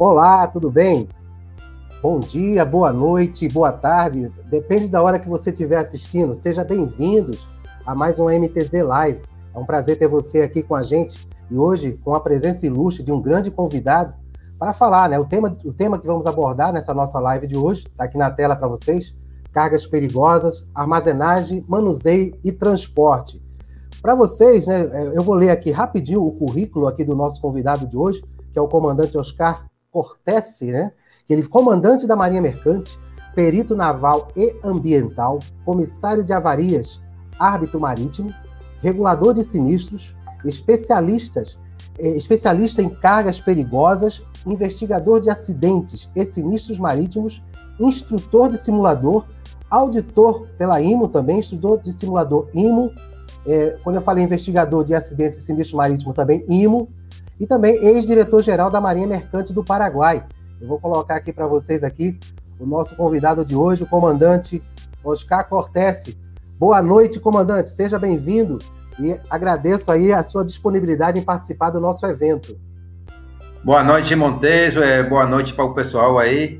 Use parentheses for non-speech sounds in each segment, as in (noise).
Olá, tudo bem? Bom dia, boa noite, boa tarde, depende da hora que você estiver assistindo. Seja bem-vindos a mais um MTZ Live. É um prazer ter você aqui com a gente e hoje com a presença ilustre de um grande convidado para falar, né? O tema, o tema que vamos abordar nessa nossa live de hoje, está aqui na tela para vocês: cargas perigosas, armazenagem, manuseio e transporte. Para vocês, né, eu vou ler aqui rapidinho o currículo aqui do nosso convidado de hoje, que é o comandante Oscar Cortese, né? Ele comandante da Marinha Mercante, perito naval e ambiental, comissário de avarias, árbitro marítimo, regulador de sinistros, especialistas, eh, especialista em cargas perigosas, investigador de acidentes e sinistros marítimos, instrutor de simulador, auditor pela IMO também, instrutor de simulador IMO, é, quando eu falei investigador de acidentes e sinistros marítimos também, IMO, e também ex-diretor-geral da Marinha Mercante do Paraguai. Eu vou colocar aqui para vocês aqui o nosso convidado de hoje, o comandante Oscar Cortese. Boa noite, comandante. Seja bem-vindo e agradeço aí a sua disponibilidade em participar do nosso evento. Boa noite, Montejo. É, boa noite para o pessoal aí.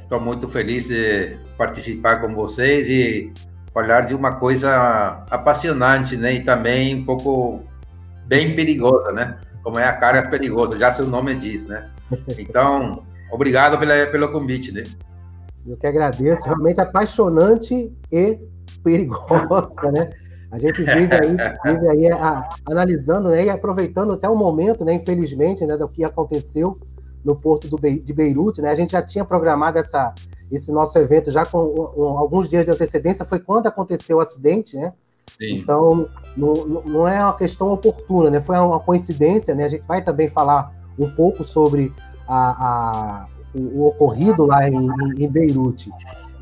Estou é, muito feliz de participar com vocês e falar de uma coisa apaixonante, né? E também um pouco bem perigosa, né? Como é a carga perigosa, já seu nome diz, né? Então, obrigado pela, pelo convite, né? Eu que agradeço, realmente apaixonante e perigosa, né? A gente vive aí, vive aí a, analisando né, e aproveitando até o momento, né, infelizmente, né, do que aconteceu no porto do Be de Beirute. Né? A gente já tinha programado essa, esse nosso evento já com um, alguns dias de antecedência, foi quando aconteceu o acidente, né? Sim. Então, não, não é uma questão oportuna, né? Foi uma coincidência, né? A gente vai também falar um pouco sobre a, a o, o, ocorrido lá em, em Beirute.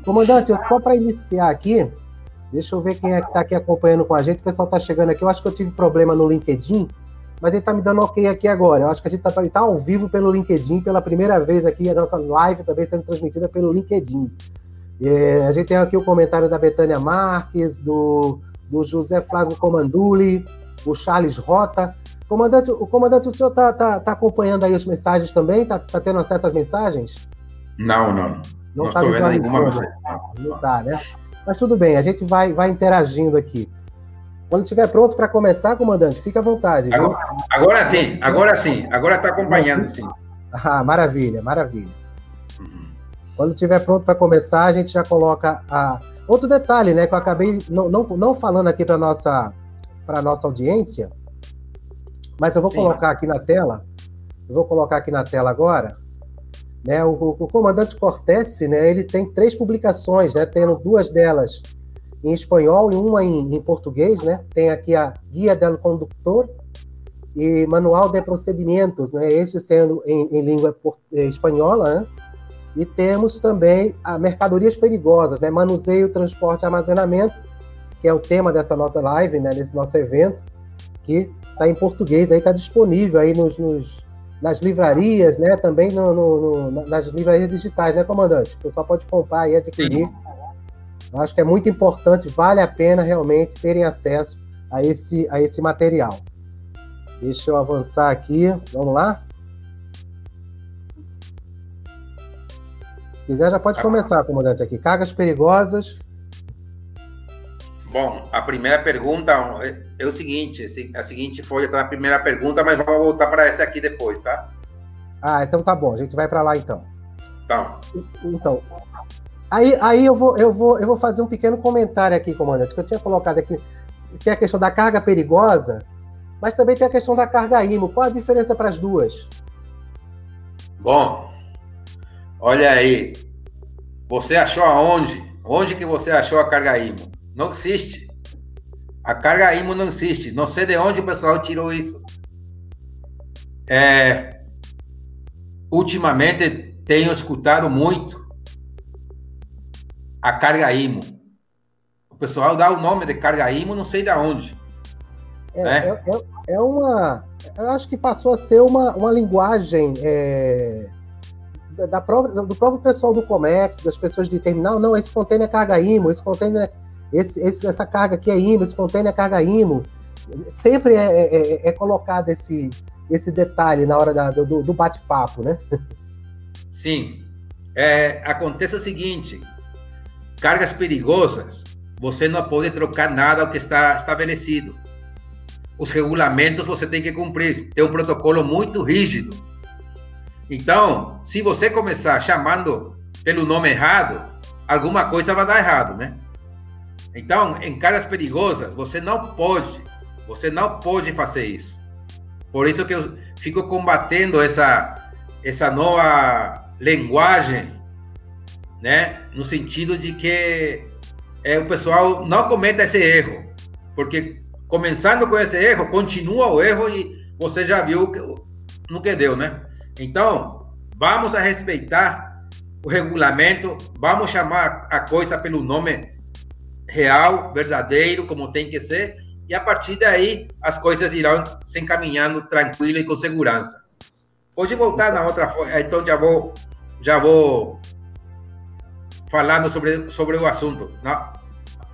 Comandante, só para iniciar aqui, deixa eu ver quem é que está aqui acompanhando com a gente. O pessoal está chegando aqui. Eu acho que eu tive problema no LinkedIn, mas ele está me dando ok aqui agora. Eu acho que a gente está tá ao vivo pelo LinkedIn, pela primeira vez aqui, a nossa live também sendo transmitida pelo LinkedIn. É, a gente tem aqui o comentário da Betânia Marques, do do José Flávio Comanduli, o Charles Rota. Comandante, o comandante, o senhor está tá, tá acompanhando aí as mensagens também? Está tá tendo acesso às mensagens? Não, não. Não está vendo nenhuma mensagem. Não está, né? Mas tudo bem, a gente vai, vai interagindo aqui. Quando estiver pronto para começar, comandante, fique à vontade. Agora, agora, sim, agora sim, agora está acompanhando, sim. Ah, maravilha, maravilha. Uhum. Quando estiver pronto para começar, a gente já coloca a, Outro detalhe, né, que eu acabei não, não, não falando aqui para nossa para nossa audiência, mas eu vou Sim. colocar aqui na tela. Eu vou colocar aqui na tela agora. Né, o, o comandante Cortés, né, ele tem três publicações, né, tendo duas delas em espanhol e uma em, em português, né? Tem aqui a Guia del Conductor e Manual de Procedimentos, né? Esse sendo em, em língua eh, espanhola, né? E temos também a mercadorias perigosas, né? manuseio, transporte e armazenamento, que é o tema dessa nossa live, né? desse nosso evento, que está em português, aí está disponível aí nos, nos, nas livrarias, né? também no, no, no, nas livrarias digitais, né, comandante? O pessoal pode comprar e adquirir. Sim. Eu acho que é muito importante, vale a pena realmente terem acesso a esse, a esse material. Deixa eu avançar aqui, vamos lá? Se quiser, já pode começar, comandante, aqui. Cargas perigosas. Bom, a primeira pergunta é o seguinte: a seguinte foi a primeira pergunta, mas vamos voltar para essa aqui depois, tá? Ah, então tá bom. A gente vai para lá então. Tá. Então, aí, aí eu, vou, eu, vou, eu vou fazer um pequeno comentário aqui, comandante, que eu tinha colocado aqui. Tem a questão da carga perigosa, mas também tem a questão da carga IMO. Qual a diferença para as duas? Bom, Olha aí. Você achou aonde? Onde que você achou a carga IMO? Não existe. A carga IMO não existe. Não sei de onde o pessoal tirou isso. É, ultimamente tenho escutado muito a carga IMO. O pessoal dá o nome de carga IMO, não sei de onde. É, né? é, é, é uma. Eu acho que passou a ser uma, uma linguagem é, da própria, do próprio pessoal do Comex, das pessoas de terminal, não, esse container é carga IMO, esse container, esse, esse, essa carga aqui é IMO, esse container é carga IMO. Sempre é, é, é, é colocado esse, esse detalhe na hora da, do, do bate-papo, né? Sim. É, acontece o seguinte: cargas perigosas, você não pode trocar nada ao que está estabelecido. Os regulamentos você tem que cumprir. Tem um protocolo muito rígido. Então, se você começar chamando pelo nome errado, alguma coisa vai dar errado, né? Então, em cargas perigosas, você não pode, você não pode fazer isso. Por isso que eu fico combatendo essa essa nova linguagem, né? No sentido de que é, o pessoal não cometa esse erro, porque começando com esse erro, continua o erro e você já viu no que deu, né? Então, vamos a respeitar o regulamento, vamos chamar a coisa pelo nome real, verdadeiro, como tem que ser, e a partir daí as coisas irão se encaminhando tranquilo e com segurança. Pode voltar na outra foto, então já vou já vou falando sobre, sobre o assunto. Não?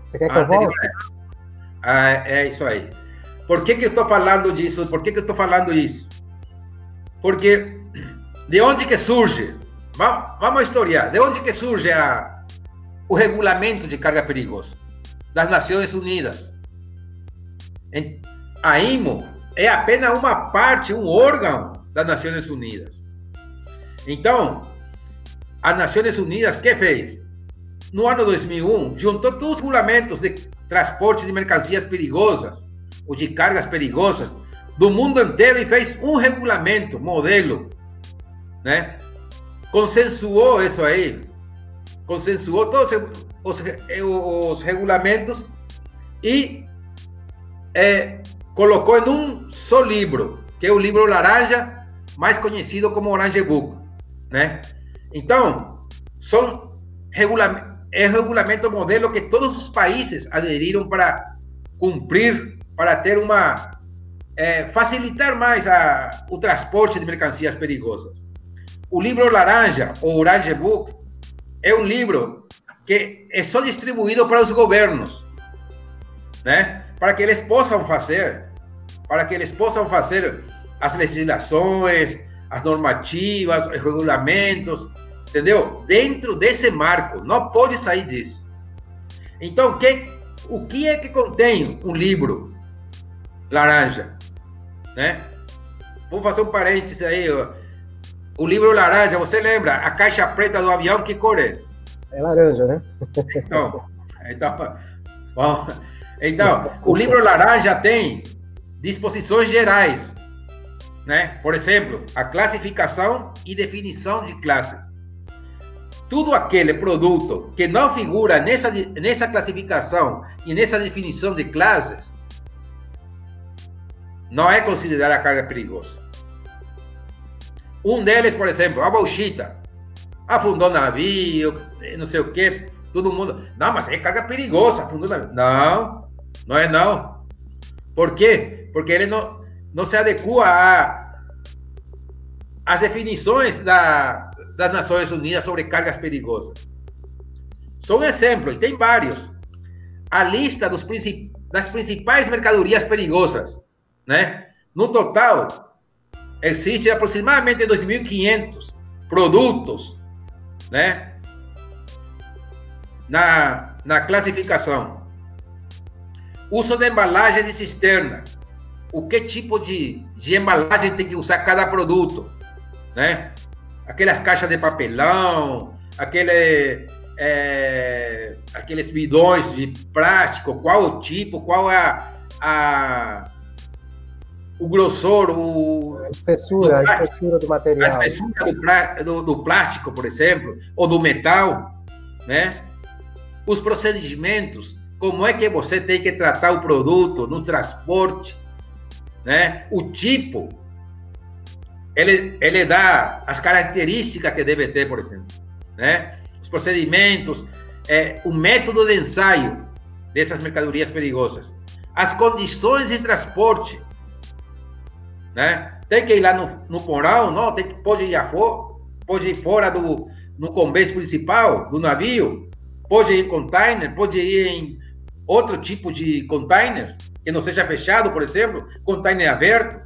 Você quer que eu volte? Ah, é isso aí. Por que, que eu estou falando disso? Por que, que eu estou falando isso? Porque de onde que surge? Vamos, historiar. De onde que surge a, o regulamento de carga perigosa? Das Nações Unidas. A IMO é apenas uma parte, um órgão das Nações Unidas. Então, as Nações Unidas, que fez? No ano 2001, juntou todos os regulamentos de transporte de mercancias perigosas ou de cargas perigosas do mundo inteiro e fez um regulamento, modelo, né? Consensuou isso aí, consensuou todos os, os regulamentos e é, colocou em um só livro, que é o livro laranja, mais conhecido como Orange Book, né? Então, são regulamentos é regulamento modelo que todos os países aderiram para cumprir, para ter uma é, facilitar mais a, o transporte de mercancias perigosas. O livro laranja, ou Orange Book, é um livro que é só distribuído para os governos, né? Para que eles possam fazer, para que eles possam fazer as legislações, as normativas, os regulamentos, entendeu? Dentro desse marco, não pode sair disso. Então, que, o que é que contém um livro laranja, né? Vou fazer um parênteses aí. Ó. O livro laranja, você lembra? A caixa preta do avião, que cor é? É laranja, né? Então, então, bom, então o livro laranja tem disposições gerais, né? Por exemplo, a classificação e definição de classes tudo aquele produto que não figura nessa, nessa classificação e nessa definição de classes não é considerada carga perigosa. Um deles, por exemplo, a bauxita. Afundou navio, não sei o que, todo mundo. Não, mas é carga perigosa, afundou navio. Não, não é não. Por quê? Porque ele não, não se adequa às definições da, das Nações Unidas sobre cargas perigosas. Só um exemplo, e tem vários. A lista dos princip... das principais mercadorias perigosas, né? No total, existem aproximadamente 2.500 produtos, né? Na, na classificação. Uso de embalagens de cisterna. O que tipo de, de embalagem tem que usar cada produto, né? aquelas caixas de papelão, aquele, é, aqueles bidões de plástico, qual o tipo, qual é a, a o grossor, o, a espessura, a espessura do material. A espessura do, do, do, plástico, por exemplo, ou do metal, né? Os procedimentos, como é que você tem que tratar o produto no transporte, né? O tipo, ele, ele dá as características que deve ter, por exemplo, né? Os procedimentos, é, o método de ensaio dessas mercadorias perigosas, as condições de transporte, né? Tem que ir lá no, no porão, não? Tem que, pode ir fora, pode ir fora do no convés principal do navio, pode ir em container, pode ir em outro tipo de containers que não seja fechado, por exemplo, container aberto.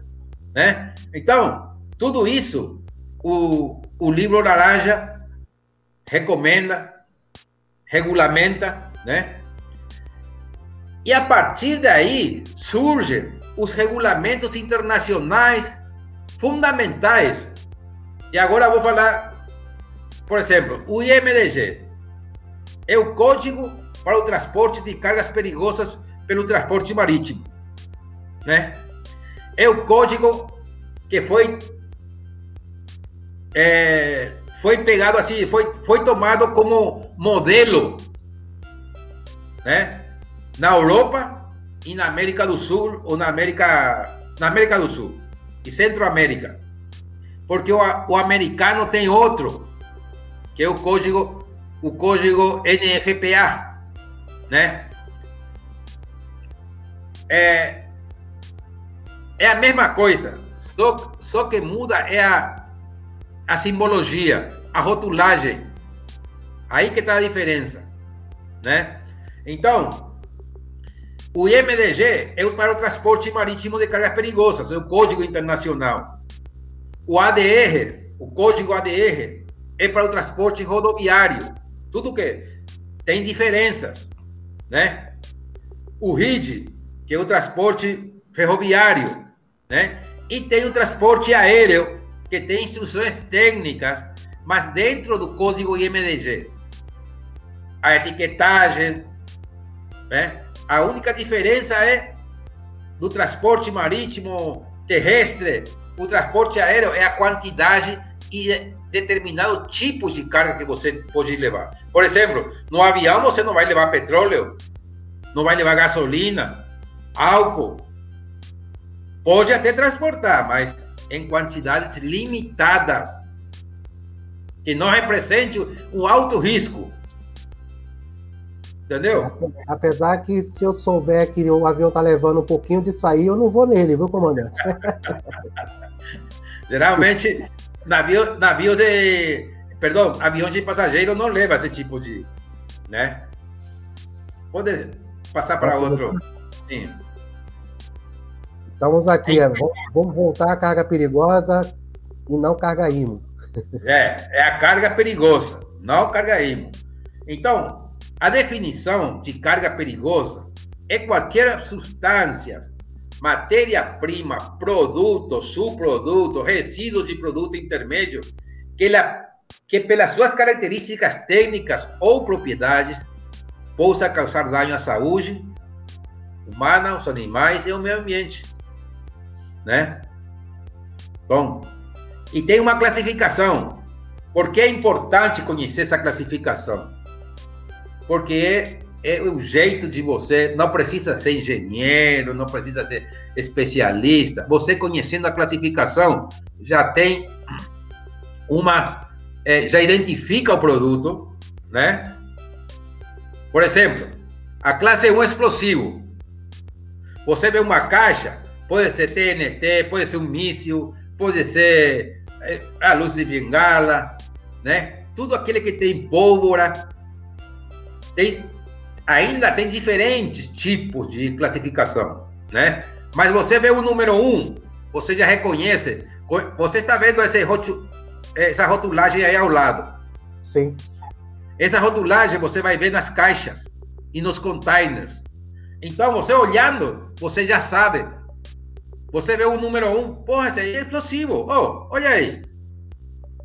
né? Então, tudo isso o, o livro laranja recomenda, regulamenta, né? E a partir daí surgem os regulamentos internacionais fundamentais. E agora vou falar, por exemplo, o IMDG é o Código para o Transporte de Cargas Perigosas pelo Transporte Marítimo, né? É o código que foi é, foi pegado assim, foi, foi tomado como modelo, né? Na Europa e na América do Sul ou na América na América do Sul e Centro-América, porque o, o americano tem outro, que é o código o código NFPA, né? É, é a mesma coisa, só, só que muda é a, a simbologia, a rotulagem. Aí que está a diferença, né? Então, o IMDG é para o transporte marítimo de cargas perigosas, é o Código Internacional. O ADR, o Código ADR, é para o transporte rodoviário. Tudo que tem diferenças, né? O RID, que é o transporte ferroviário, né? E tem o transporte aéreo, que tem instruções técnicas, mas dentro do código IMDG. A etiquetagem, né? A única diferença é do transporte marítimo terrestre, o transporte aéreo é a quantidade e determinados tipos de carga que você pode levar. Por exemplo, no avião você não vai levar petróleo, não vai levar gasolina, álcool, Pode até transportar, mas em quantidades limitadas, que não represente um alto risco. Entendeu? Apesar que se eu souber que o avião tá levando um pouquinho disso aí, eu não vou nele, viu, comandante? (laughs) Geralmente, navio, navios de. Perdão, avião de passageiro não leva esse tipo de. Né? Pode passar para outro. Sim. Estamos aqui, é, vamos voltar à carga perigosa e não carga IMO. É, é a carga perigosa, não carga IMO. Então, a definição de carga perigosa é qualquer substância, matéria-prima, produto, subproduto, resíduo de produto intermédio que, ela, que pelas suas características técnicas ou propriedades possa causar dano à saúde humana, aos animais e ao meio ambiente né? Bom, e tem uma classificação. Por que é importante conhecer essa classificação? Porque é, é o jeito de você, não precisa ser engenheiro, não precisa ser especialista. Você conhecendo a classificação já tem uma, é, já identifica o produto, né? Por exemplo, a classe 1 explosivo. Você vê uma caixa, Pode ser TNT, pode ser um míssil, pode ser eh, a luz de bengala, né? Tudo aquele que tem pólvora. Tem, ainda tem diferentes tipos de classificação, né? Mas você vê o número um, você já reconhece. Você está vendo esse rotu, essa rotulagem aí ao lado. Sim. Essa rotulagem você vai ver nas caixas e nos containers. Então, você olhando, você já sabe você vê o número um, porra, esse aí é explosivo. Oh, olha aí.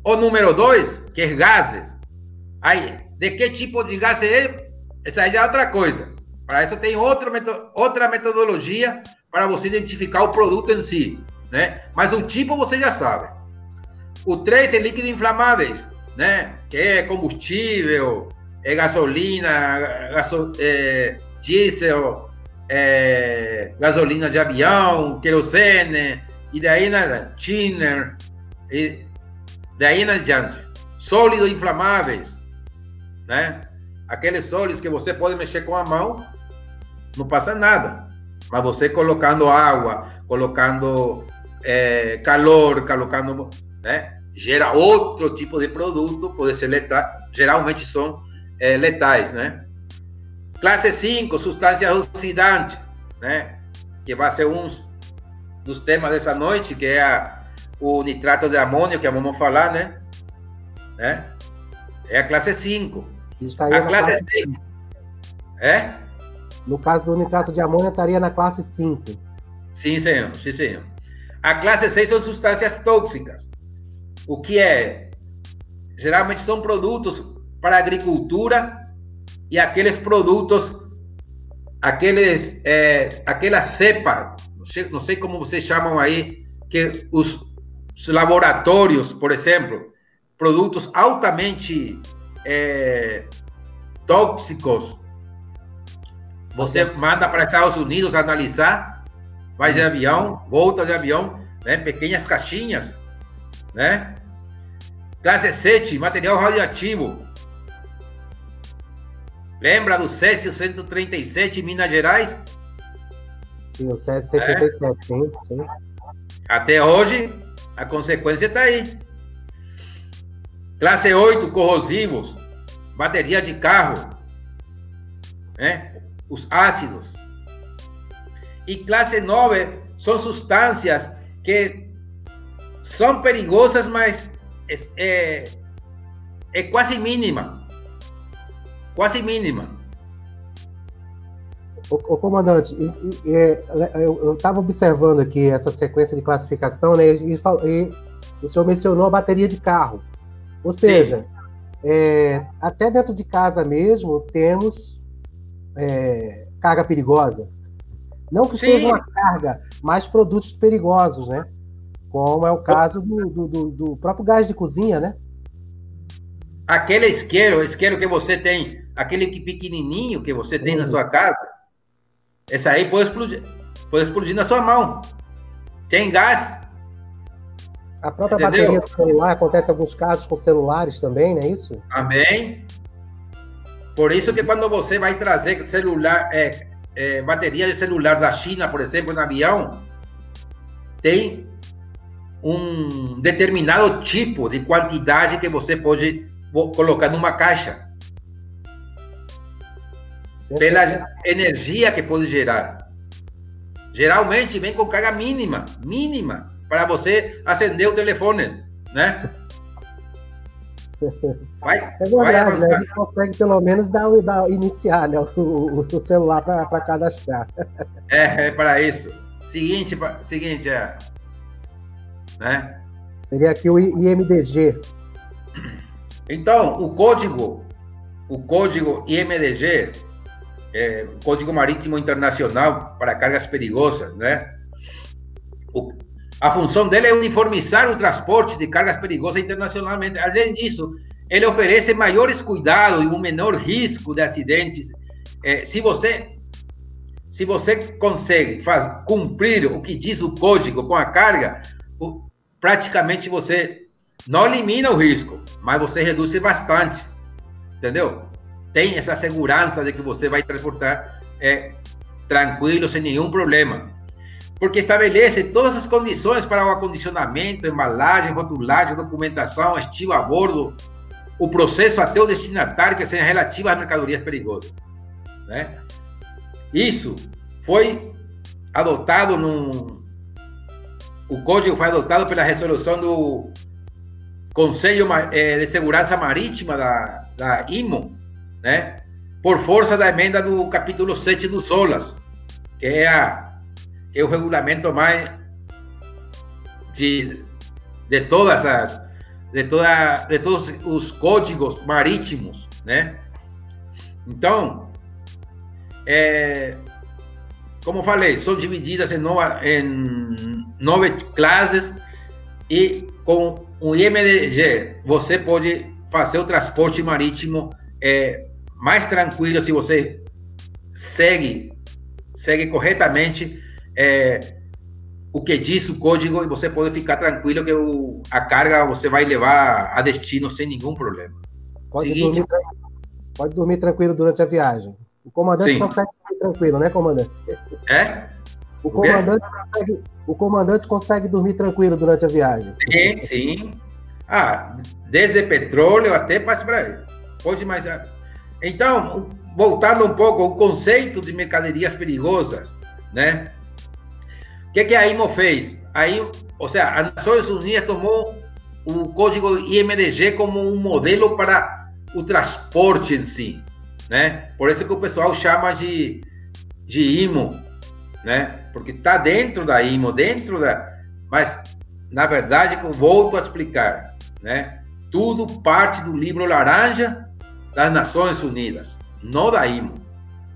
O número dois, que é gases. Aí, de que tipo de gás é? Essa aí é outra coisa. Para isso tem outra, outra metodologia para você identificar o produto em si, né? Mas o tipo você já sabe. O 3 é líquido inflamáveis, né? Que é combustível, é gasolina, gaso, é, diesel, é, gasolina de avião, querosene, e daí nada, thinner, e daí na adiante. Sólidos inflamáveis, né? Aqueles sólidos que você pode mexer com a mão, não passa nada. Mas você colocando água, colocando é, calor, colocando, né? Gera outro tipo de produto, pode ser letal, geralmente são é, letais, né? Classe 5, substâncias oxidantes, né? Que vai ser uns dos temas dessa noite, que é a, o nitrato de amônio, que vamos falar, né? né? É a classe 5. A classe 6. É? No caso do nitrato de amônio, estaria na classe 5. Sim, senhor. Sim, senhor. A classe 6 são substâncias tóxicas. O que é? Geralmente são produtos para agricultura e aqueles produtos, aqueles, é, aquela cepa, não sei, não sei como vocês chamam aí, que os, os laboratórios, por exemplo, produtos altamente é, tóxicos, você manda para Estados Unidos analisar, vai de avião, volta de avião, né, pequenas caixinhas, né? Classe 7, material radioativo. Lembra do Césio 137 em Minas Gerais? Sim, o Césio 137, é. sim, sim. Até hoje, a consequência está aí. Classe 8, corrosivos, bateria de carro, né? os ácidos. E classe 9 são substâncias que são perigosas, mas é, é, quase mínima. Quase mínima. O, comandante, é, eu estava observando aqui essa sequência de classificação, né? E, e, o senhor mencionou a bateria de carro. Ou seja, é, até dentro de casa mesmo temos é, carga perigosa. Não que Sim. seja uma carga, mas produtos perigosos, né? Como é o caso do, do, do, próprio gás de cozinha, né? Aquele isqueiro, isqueiro que você tem, aquele pequenininho que você tem na sua casa, essa aí pode explodir, pode explodir na sua mão. Tem gás. A própria Entendeu? bateria do celular, acontece em alguns casos com celulares também, não é isso? Também. Por isso que quando você vai trazer celular, é, é, bateria de celular da China, por exemplo, no avião, tem um determinado tipo de quantidade que você pode colocar numa caixa. Pela energia que pode gerar. Geralmente vem com carga mínima, mínima, para você acender o telefone, né? Vai, (laughs) é verdade, né? A gente consegue pelo menos dar, dar iniciar né? o, o celular para cadastrar. É, é para isso. Seguinte, seguinte, é, né? Seria aqui o IMDG. Então, o código, o código IMDG, é, Código Marítimo Internacional para Cargas Perigosas, né? O, a função dele é uniformizar o transporte de cargas perigosas internacionalmente. Além disso, ele oferece maiores cuidados e um menor risco de acidentes. É, se você se você consegue faz, cumprir o que diz o código com a carga, praticamente você não elimina o risco, mas você reduz bastante, entendeu? Tem essa segurança de que você vai transportar é, tranquilo, sem nenhum problema. Porque estabelece todas as condições para o acondicionamento, embalagem, rotulagem, documentação, estilo a bordo, o processo até o destinatário que seja relativo às mercadorias perigosas. Né? Isso foi adotado no, o código foi adotado pela resolução do Conselho eh, de Segurança Marítima da, da IMO, né? por força da emenda do capítulo 7 do SOLAS, que é, a, que é o regulamento mais de, de todas as de, toda, de todos os códigos marítimos, né? Então, é, como falei, são divididas em, nova, em nove classes e com o IMDG você pode fazer o transporte marítimo é, mais tranquilo se você segue segue corretamente é, o que diz o código e você pode ficar tranquilo que o, a carga você vai levar a destino sem nenhum problema. Pode, Seguinte, dormir, pode dormir tranquilo durante a viagem. O comandante Sim. consegue dormir tranquilo, né, comandante? É? O comandante, consegue, o comandante consegue dormir tranquilo durante a viagem. Sim, sim. Ah, desde petróleo até para Pode mais. Então, voltando um pouco ao conceito de mercadorias perigosas, né? O que, que a IMO fez? Aí, ou seja, as Nações Unidas tomou o código IMDG como um modelo para o transporte em si, né? Por isso que o pessoal chama de, de IMO, né? Porque está dentro da IMO, dentro da... Mas, na verdade, como volto a explicar, né? Tudo parte do livro laranja das Nações Unidas, não da IMO.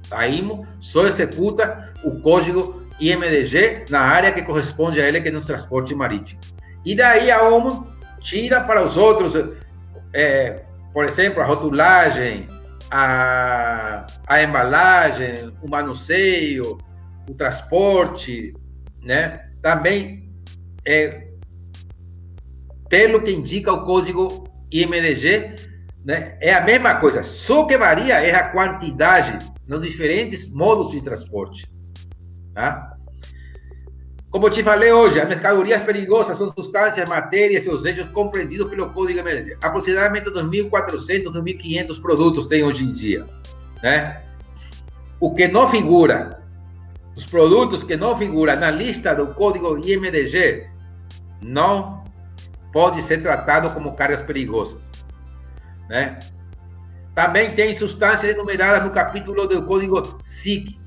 A IMO só executa o código IMDG na área que corresponde a ele, que é no transporte marítimo. E daí a OMO tira para os outros, é, por exemplo, a rotulagem, a, a embalagem, o manuseio, o transporte, né? Também, é, pelo que indica o código IMDG, né? É a mesma coisa, só que varia é a quantidade nos diferentes modos de transporte. Tá? Como te falei hoje, as mercadorias perigosas são substâncias, matérias e desejos compreendidos pelo Código MDG. Aproximadamente 2.400, 2.500 produtos tem hoje em dia. Né? O que não figura, os produtos que não figuram na lista do Código IMDG, não pode ser tratado como cargas perigosas. Né? Também tem substâncias enumeradas no capítulo do Código SIC.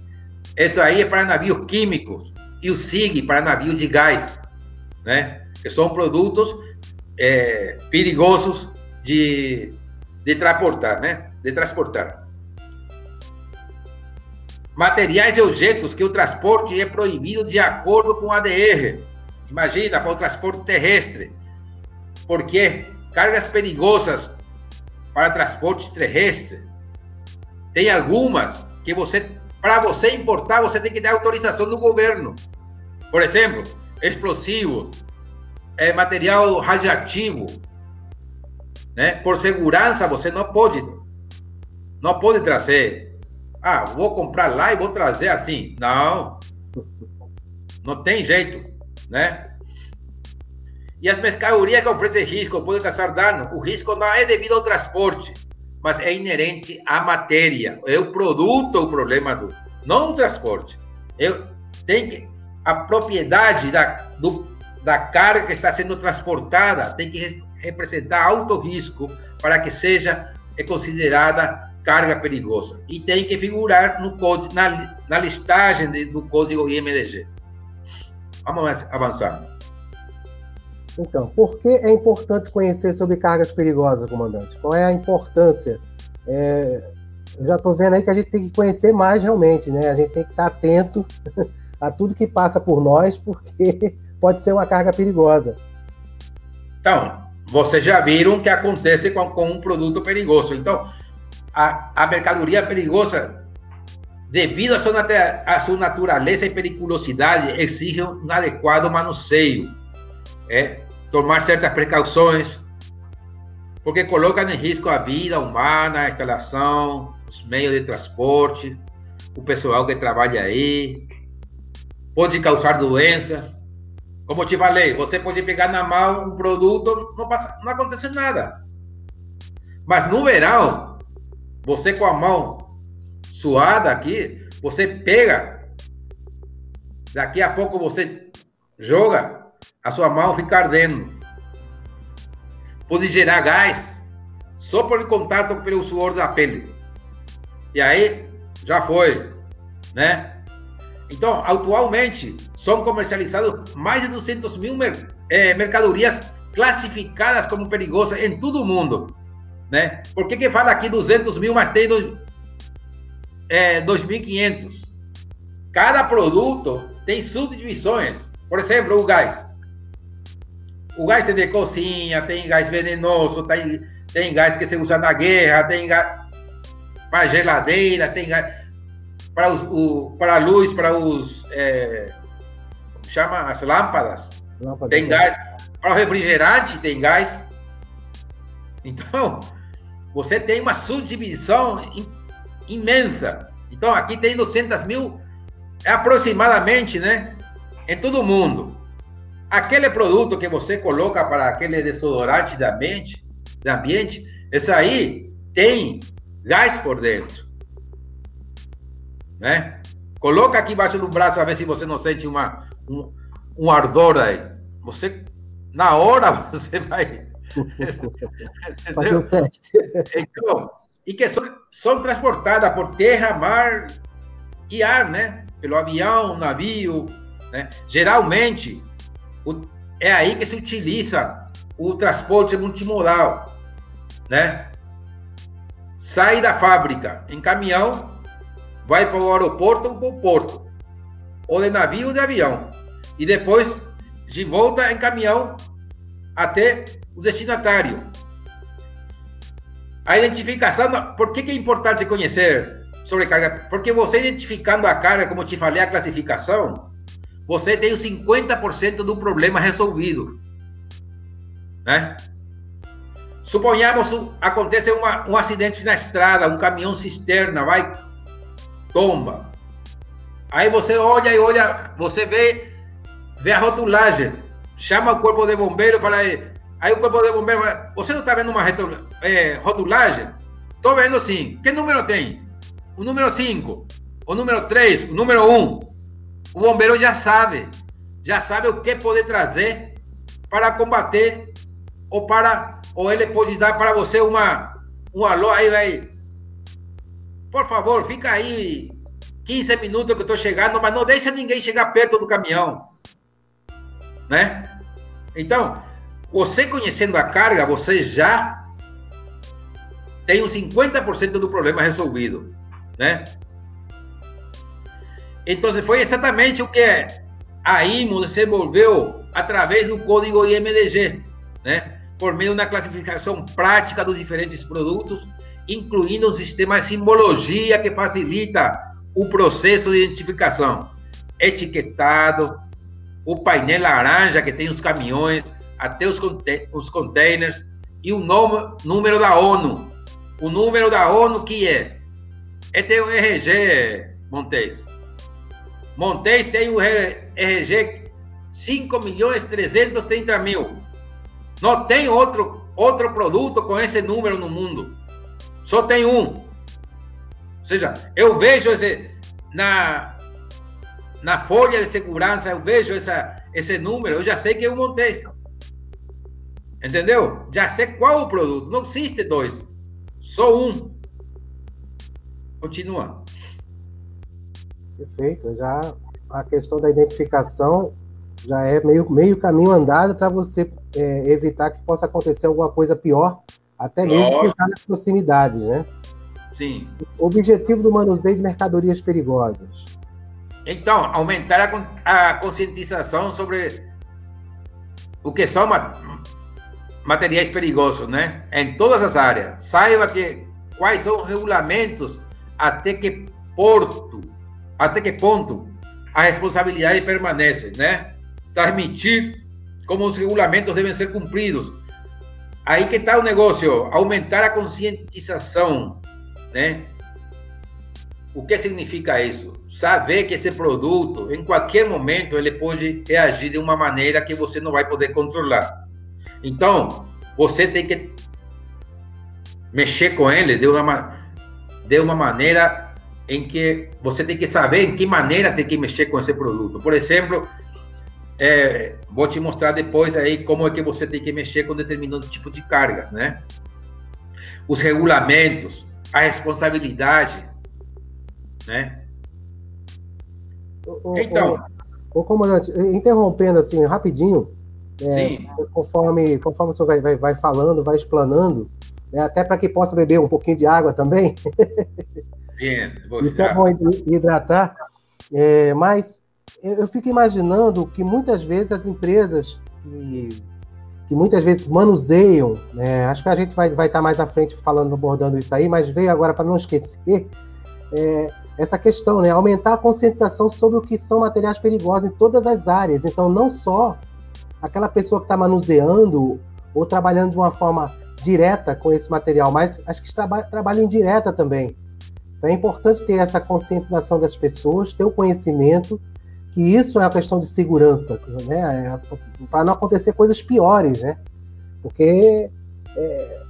Isso aí é para navios químicos e o SIG para navio de gás, né? Que são produtos é, perigosos de, de transportar, né? De transportar. Materiais e objetos que o transporte é proibido de acordo com a ADR. Imagina, para o transporte terrestre. Porque cargas perigosas para transporte terrestre tem algumas que você para você importar, você tem que ter autorização do governo. Por exemplo, explosivos, é, material radioativo. Né? Por segurança, você não pode, não pode trazer. Ah, vou comprar lá e vou trazer assim. Não, não tem jeito, né? E as mercadorias que oferecem risco podem causar dano. O risco não é devido ao transporte, mas é inerente à matéria. É o produto o problema do, não o transporte. Eu tem que a propriedade da, do, da carga que está sendo transportada tem que representar alto risco para que seja é considerada carga perigosa e tem que figurar no código, na, na listagem de, do código IMDG. Vamos avançar. Então, por que é importante conhecer sobre cargas perigosas, comandante? Qual é a importância? É, eu já estou vendo aí que a gente tem que conhecer mais realmente, né? A gente tem que estar atento (laughs) a tudo que passa por nós, porque (laughs) pode ser uma carga perigosa. Então, vocês já viram o que acontece com, com um produto perigoso. Então, a, a mercadoria perigosa, devido à sua, à sua natureza e periculosidade, exige um adequado manuseio. É, tomar certas precauções, porque colocam em risco a vida humana, a instalação, os meios de transporte, o pessoal que trabalha aí. Pode causar doenças. Como eu te falei, você pode pegar na mão um produto, não, passa, não acontece nada. Mas no verão, você com a mão suada aqui, você pega, daqui a pouco você joga, a sua mão fica ardendo pode gerar gás só por contato pelo suor da pele. E aí já foi, né? Então, atualmente são comercializados mais de 200 mil mer é, mercadorias classificadas como perigosas em todo o mundo, né? Por que que fala aqui 200 mil, mas tem do, é, 2.500? Cada produto tem subdivisões. Por exemplo, o gás. O gás tem de cozinha, tem gás venenoso, tem, tem gás que se usa na guerra, tem gás para geladeira, tem gás para, os, o, para a luz, para os. É, chama as lâmpadas. Lâmpada tem gás. Para o refrigerante, tem gás. Então, você tem uma subdivisão imensa. Então, aqui tem 200 mil, aproximadamente, né? Em todo o mundo aquele produto que você coloca para aquele desodorante da ambiente, do ambiente, esse aí tem gás por dentro. Né? Coloca aqui embaixo do braço a ver se você não sente uma, um, um ardor aí. Você, na hora, (laughs) você vai. (laughs) Fazer o teste. Então, e que são, são transportadas por terra, mar e ar, né? Pelo avião, navio, né? Geralmente, o, é aí que se utiliza o transporte multimodal, né? Sai da fábrica em caminhão, vai para o aeroporto ou para o porto, ou de navio ou de avião, e depois de volta em caminhão até o destinatário. A identificação, por que, que é importante conhecer sobrecarga? Porque você identificando a carga, como te falei, a classificação, você tem os 50% do problema resolvido. Né? Suponhamos acontece uma, um acidente na estrada, um caminhão cisterna vai, tomba. Aí você olha e olha, você vê, vê a rotulagem, chama o corpo de bombeiro fala aí, aí o corpo de bombeiro fala, você não está vendo uma é, rotulagem? Estou vendo sim. Que número tem? O número 5, o número 3, o número 1. Um. O bombeiro já sabe, já sabe o que pode trazer para combater ou para ou ele pode dar para você uma, um alô aí, vai. Por favor, fica aí 15 minutos que eu estou chegando, mas não deixa ninguém chegar perto do caminhão. Né? Então, você conhecendo a carga, você já tem uns 50% do problema resolvido, né? Então, foi exatamente o que a IMO desenvolveu através do código IMDG, né? por meio da classificação prática dos diferentes produtos, incluindo um sistema de simbologia que facilita o processo de identificação, etiquetado, o painel laranja que tem os caminhões, até os, os containers, e o número da ONU. O número da ONU que é? É tem o RG, Montes. Montes tem o RG 5 milhões 330 mil. Não tem outro, outro produto com esse número no mundo. Só tem um. Ou seja, eu vejo esse na na folha de segurança, eu vejo essa, esse número, eu já sei que é um Montes. Entendeu? Já sei qual o produto. Não existe dois. Só um. Continua. Perfeito. Já a questão da identificação já é meio, meio caminho andado para você é, evitar que possa acontecer alguma coisa pior, até mesmo por nas proximidades, né? Sim. O objetivo do manuseio de mercadorias perigosas. Então, aumentar a, a conscientização sobre o que são materiais perigosos, né? Em todas as áreas. Saiba que quais são os regulamentos, até que porto, até que ponto a responsabilidade permanece, né? Transmitir como os regulamentos devem ser cumpridos. Aí que está o negócio, aumentar a conscientização, né? O que significa isso? Saber que esse produto, em qualquer momento, ele pode reagir de uma maneira que você não vai poder controlar. Então, você tem que mexer com ele de uma, de uma maneira em que você tem que saber em que maneira tem que mexer com esse produto. Por exemplo, é, vou te mostrar depois aí como é que você tem que mexer com determinado tipo de cargas, né? Os regulamentos, a responsabilidade, né? O, então, o, o, comandante, interrompendo assim rapidinho, é, conforme conforme o senhor vai, vai, vai falando, vai explanando, né, até para que possa beber um pouquinho de água também. (laughs) Bem, Isso é bom hidratar. É, mas eu, fico imaginando que muitas vezes as empresas que, que muitas vezes manuseiam, né, acho que a gente vai, vai estar mais à frente falando, abordando isso aí, mas veio agora para não esquecer é, essa questão, né, aumentar a conscientização sobre o que são materiais perigosos em todas as áreas. Então, não só aquela pessoa que está manuseando ou trabalhando de uma forma direta com esse material, mas acho que traba trabalham indireta também. Então é importante ter essa conscientização das pessoas, ter o conhecimento que isso é a questão de segurança, né? É, para não acontecer coisas piores, né? Porque é,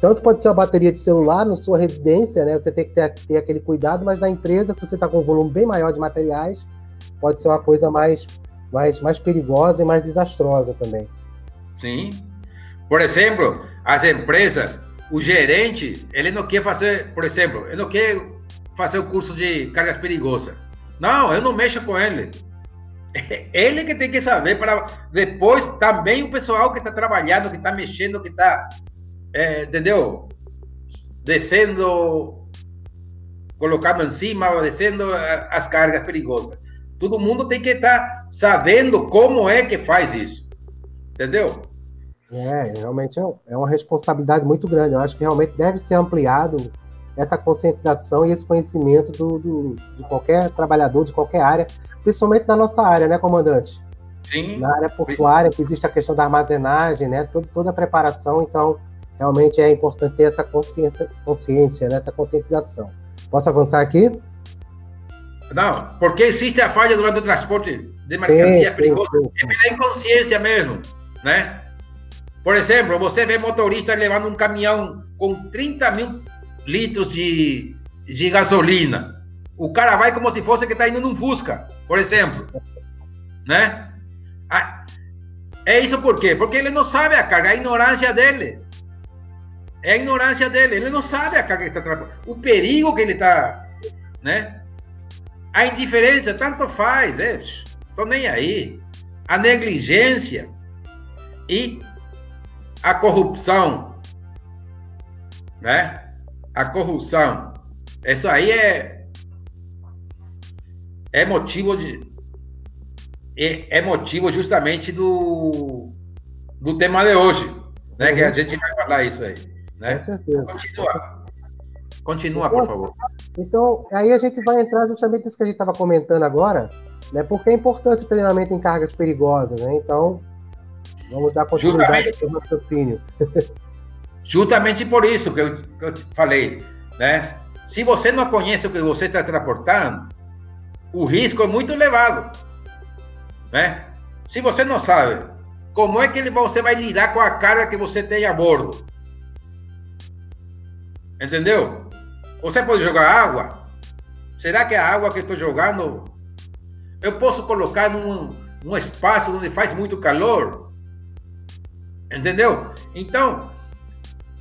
tanto pode ser uma bateria de celular na sua residência, né? Você tem que ter, ter aquele cuidado, mas na empresa que você está com um volume bem maior de materiais, pode ser uma coisa mais mais, mais perigosa e mais desastrosa também. Sim. Por exemplo, as empresas, o gerente, ele não quer fazer, por exemplo, ele não quer fazer o curso de cargas perigosas. Não, eu não mexo com ele. (laughs) Ele que tem que saber para depois também o pessoal que está trabalhando, que está mexendo, que está, é, entendeu? Descendo, colocando em cima, descendo as cargas perigosas. Todo mundo tem que estar tá sabendo como é que faz isso, entendeu? É, realmente é, é uma responsabilidade muito grande. Eu acho que realmente deve ser ampliado essa conscientização e esse conhecimento do, do, de qualquer trabalhador, de qualquer área, principalmente na nossa área, né, comandante? Sim. Na área portuária, que existe a questão da armazenagem, né, toda, toda a preparação, então, realmente é importante ter essa consciência, consciência né, essa conscientização. Posso avançar aqui? Não, porque existe a falha durante o transporte de mercadoria perigosa. É pela inconsciência mesmo, né? Por exemplo, você vê motorista levando um caminhão com 30 mil litros de, de gasolina. O cara vai como se fosse que está indo num Fusca, por exemplo. Né? Ah, é isso por quê? Porque ele não sabe a carga, a ignorância dele. É a ignorância dele, ele não sabe a carga que está. O perigo que ele está. Né? A indiferença, tanto faz, é, tô nem aí. A negligência e a corrupção, né? A corrupção, isso aí é é motivo de é, é motivo justamente do do tema de hoje, né? Uhum. Que a uhum. gente vai falar isso aí, né? Com certeza. Continua. Continua, por favor. Então, aí a gente vai entrar justamente nisso que a gente estava comentando agora, né? Porque é importante o treinamento em cargas perigosas, né? Então, Vamos dar continuidade ao raciocínio. (laughs) Justamente por isso que eu, que eu falei, né? Se você não conhece o que você está transportando, o risco é muito elevado, né? Se você não sabe como é que você vai lidar com a carga que você tem a bordo, entendeu? Você pode jogar água? Será que a água que estou jogando eu posso colocar num, num espaço onde faz muito calor? Entendeu? Então,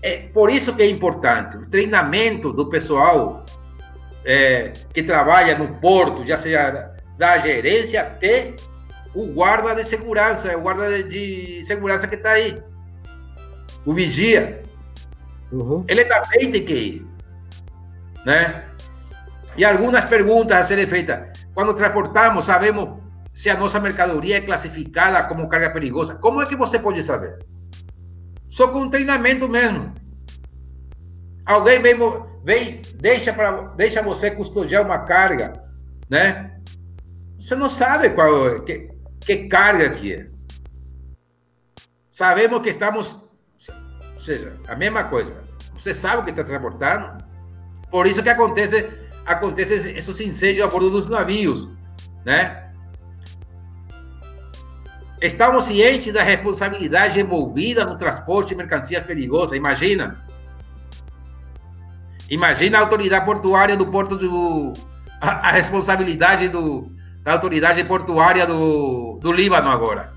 é por isso que é importante o treinamento do pessoal é, que trabalha no porto, já seja da gerência até o guarda de segurança, o guarda de segurança que está aí, o vigia. Uhum. Ele também tem que ir, né? E algumas perguntas a serem feitas. Quando transportamos, sabemos se a nossa mercadoria é classificada como carga perigosa. Como é que você pode saber? Só com treinamento mesmo. Alguém vem, vem deixa, pra, deixa você custodiar uma carga, né? Você não sabe qual que, que carga que é. Sabemos que estamos, ou seja, a mesma coisa. Você sabe o que está transportando. Por isso que acontece, acontece esses incêndios a bordo dos navios, né? Estamos cientes da responsabilidade envolvida no transporte de mercancias perigosas. Imagina. Imagina a autoridade portuária do Porto do. A, a responsabilidade do, da autoridade portuária do, do Líbano agora.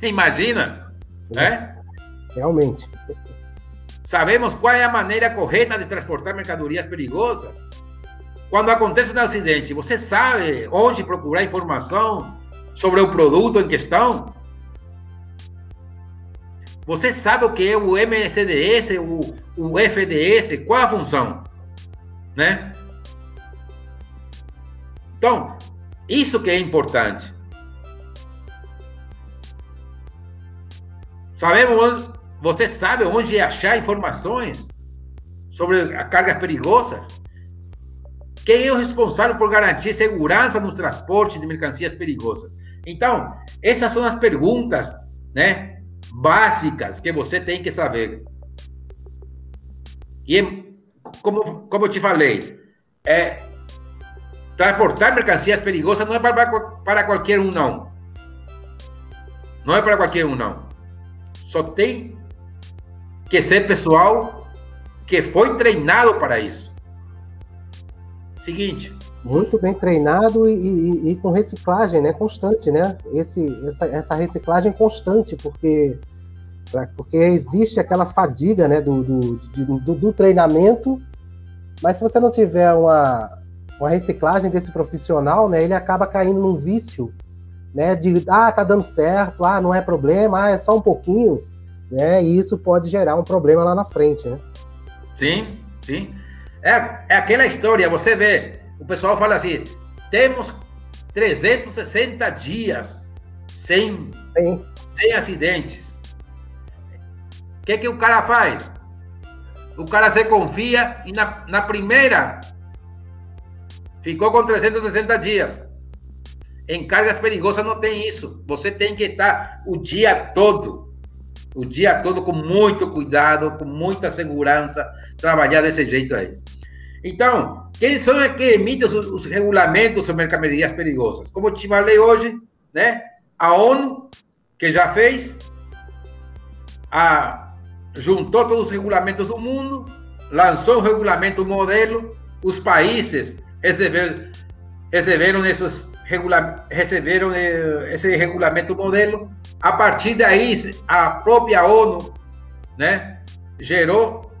Imagina. Né? Realmente. Sabemos qual é a maneira correta de transportar mercadorias perigosas. Quando acontece um acidente, você sabe onde procurar informação, sobre o produto em questão? Você sabe o que é o MSDS, o, o FDS, qual a função? Né? Então, isso que é importante. Sabemos, você sabe onde achar informações sobre cargas perigosas? Quem é o responsável por garantir segurança nos transportes de mercancias perigosas? Então, essas são as perguntas, né, básicas que você tem que saber. E como, como eu te falei, é, transportar mercancias perigosas não é para, para qualquer um, não. Não é para qualquer um, não. Só tem que ser pessoal que foi treinado para isso. Seguinte, Muito bem treinado e, e, e, com reciclagem, né? Constante, né? Esse, essa, essa reciclagem constante, porque, porque existe aquela fadiga, né? Do, do, do, do treinamento, mas se você não tiver uma, uma reciclagem desse profissional, né? Ele acaba caindo num vício, né? De ah, tá dando certo, ah, não é problema, ah, é só um pouquinho, né? E isso pode gerar um problema lá na frente, né? Sim, sim. É, é aquela história, você vê o pessoal fala assim: temos 360 dias sem, sem acidentes. O que, que o cara faz? O cara se confia e na, na primeira ficou com 360 dias. Em cargas perigosas não tem isso. Você tem que estar o dia todo, o dia todo com muito cuidado, com muita segurança, trabalhar desse jeito aí. Então, quem são que emitem os, os regulamentos sobre mercadorias perigosas? Como te falei hoje, né? A ONU, que já fez, a, juntou todos os regulamentos do mundo, lançou um regulamento modelo, os países receberam, esses receberam eh, esse regulamento modelo. A partir daí, a própria ONU, né, gerou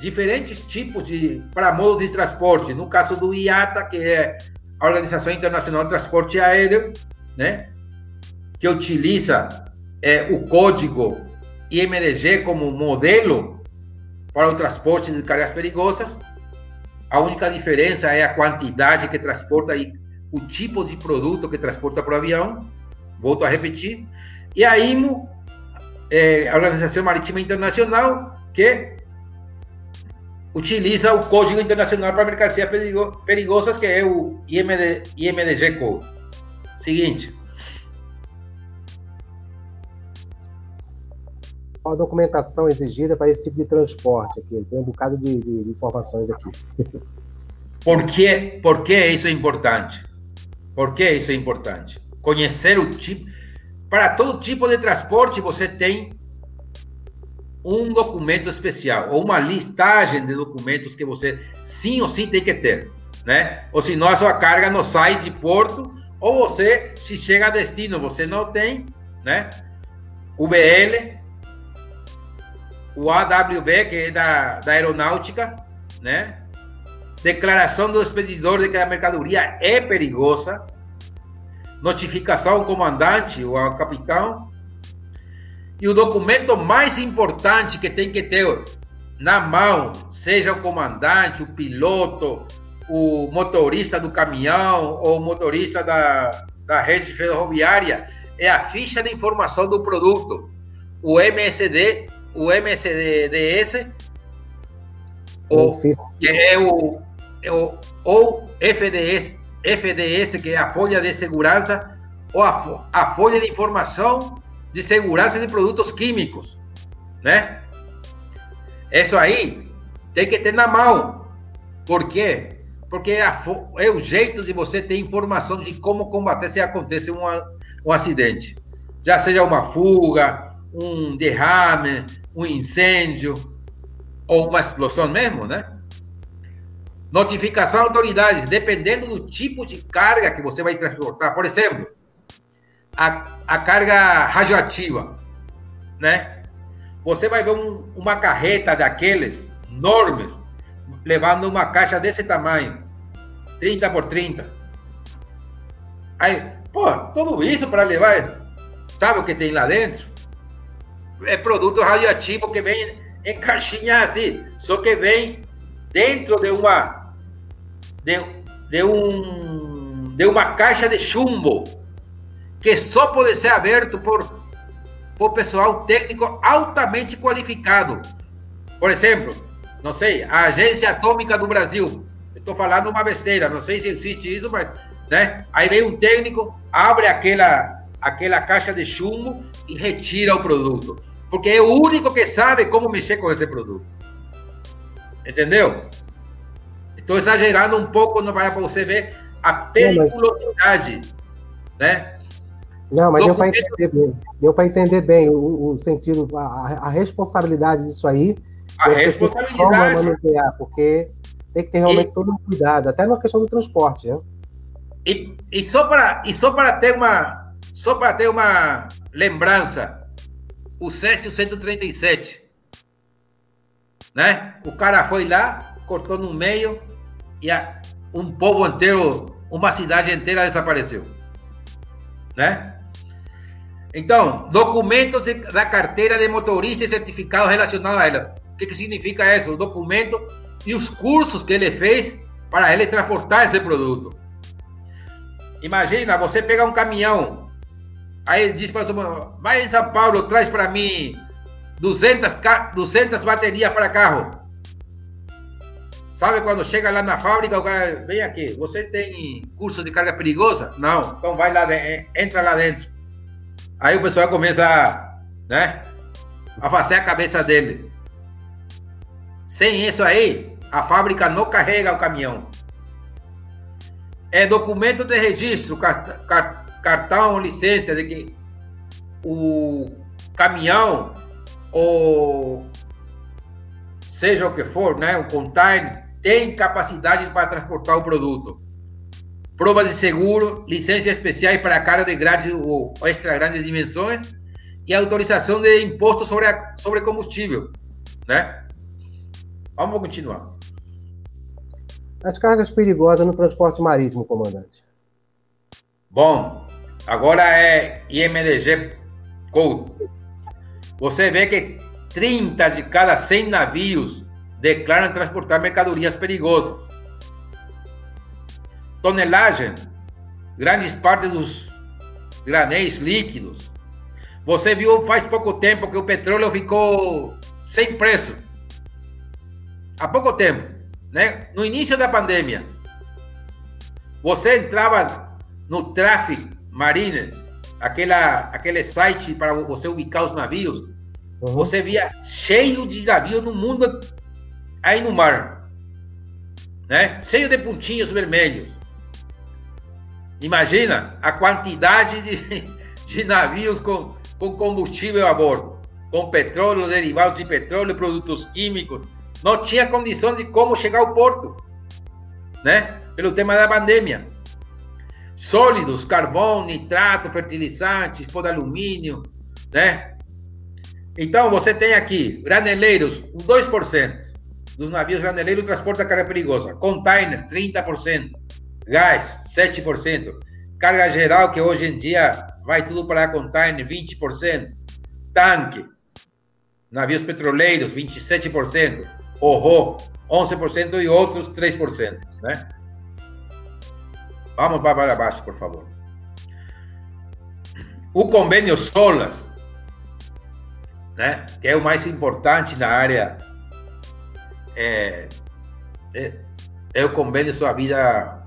diferentes tipos de modos de transporte. No caso do IATA, que é a Organização Internacional de Transporte Aéreo, né, que utiliza é, o código IMDG como modelo para o transporte de cargas perigosas. A única diferença é a quantidade que transporta e o tipo de produto que transporta para o avião. Volto a repetir. E a IMO, é, a Organização Marítima Internacional, que utiliza o Código Internacional para Mercancías Perigosas, que é o IMD, IMDG Code. Seguinte. Qual a documentação exigida para esse tipo de transporte aqui? Tem um bocado de, de, de informações aqui. (laughs) Por que, por que isso é importante? Por que isso é importante? Conhecer o tipo. Para todo tipo de transporte, você tem um documento especial ou uma listagem de documentos que você sim ou sim tem que ter, né? Ou senão a sua carga não sai de porto ou você, se chega a destino, você não tem, né? O BL, o AWB, que é da, da aeronáutica, né? Declaração do expedidor de que a mercadoria é perigosa, notificação ao comandante ou ao capitão, e o documento mais importante que tem que ter na mão, seja o comandante, o piloto, o motorista do caminhão ou o motorista da, da rede ferroviária, é a ficha de informação do produto. O MSD, o MSDS, ou, que é o, é o ou FDS, FDS, que é a folha de segurança, ou a, a folha de informação de segurança de produtos químicos, né? Isso aí tem que ter na mão. Por quê? Porque é, é, o jeito de você ter informação de como combater se acontece um, um acidente. Já seja uma fuga, um derrame, um incêndio ou uma explosão mesmo, né? Notificação a autoridades, dependendo do tipo de carga que você vai transportar. Por exemplo, a, a carga radioativa, né? Você vai ver um, uma carreta daqueles enormes levando uma caixa desse tamanho, 30 por 30. Aí, pô, tudo isso para levar, sabe o que tem lá dentro? É produto radioativo que vem em caixinha assim, só que vem dentro de uma de, de um de uma caixa de chumbo que só pode ser aberto por, por pessoal técnico altamente qualificado. Por exemplo, não sei, a Agência Atômica do Brasil. Estou falando uma besteira, não sei se existe isso, mas, né? Aí vem um técnico, abre aquela, aquela caixa de chumbo e retira o produto. Porque é o único que sabe como mexer com esse produto. Entendeu? Estou exagerando um pouco para você ver a periculosidade, né? Não, mas deu para entender bem. Deu para entender bem o, o sentido, a, a, responsabilidade disso aí. A responsabilidade. Manusear, porque tem que ter realmente e, todo um cuidado, até na questão do transporte, né? E, e só para e só para ter uma só para ter uma lembrança, o Césio 137, né? O cara foi lá, cortou no meio e a, um povo inteiro, uma cidade inteira desapareceu, né? Então, documentos de, da carteira de motorista e certificado relacionado a ela. O que, que significa isso? O documento e os cursos que ele fez para ele transportar esse produto. Imagina, você pegar um caminhão, aí ele diz para você, vai em São Paulo, traz para mim 200, 200 baterias para carro. Sabe quando chega lá na fábrica, o cara vem aqui, você tem curso de carga perigosa? Não, então vai lá, entra lá dentro. Aí o pessoal começa a, né, a fazer a cabeça dele. Sem isso aí, a fábrica não carrega o caminhão. É documento de registro, cartão, licença de que o caminhão ou seja o que for, né, o container tem capacidade para transportar o produto. Provas de seguro, licenças especiais para carga de grandes ou extra grandes dimensões e autorização de imposto sobre, a, sobre combustível, né? Vamos continuar. As cargas perigosas no transporte marítimo, comandante. Bom, agora é IMDG Code. Você vê que 30 de cada 100 navios declaram transportar mercadorias perigosas. Tonelagem, grandes partes dos granéis líquidos. Você viu faz pouco tempo que o petróleo ficou sem preço. Há pouco tempo, né? No início da pandemia. Você entrava no Traffic Marine, aquela, aquele site para você ubicar os navios. Uhum. Você via cheio de navios no mundo aí no mar, né? Cheio de pontinhos vermelhos. Imagina a quantidade de, de navios com, com combustível a bordo, com petróleo, derivados de petróleo, produtos químicos. Não tinha condição de como chegar ao porto, né? Pelo tema da pandemia. Sólidos, carvão, nitrato, fertilizantes, pó de alumínio, né? Então você tem aqui graneleiros, 2% dos navios graneleiros transporta carga perigosa. Container, 30%. Gás, 7%. Carga geral, que hoje em dia vai tudo para container, 20%. Tanque, navios petroleiros, 27%. Horror, 11% e outros 3%. Né? Vamos para baixo, por favor. O convênio SOLAS, né, que é o mais importante na área é, é, eu convênio sua vida,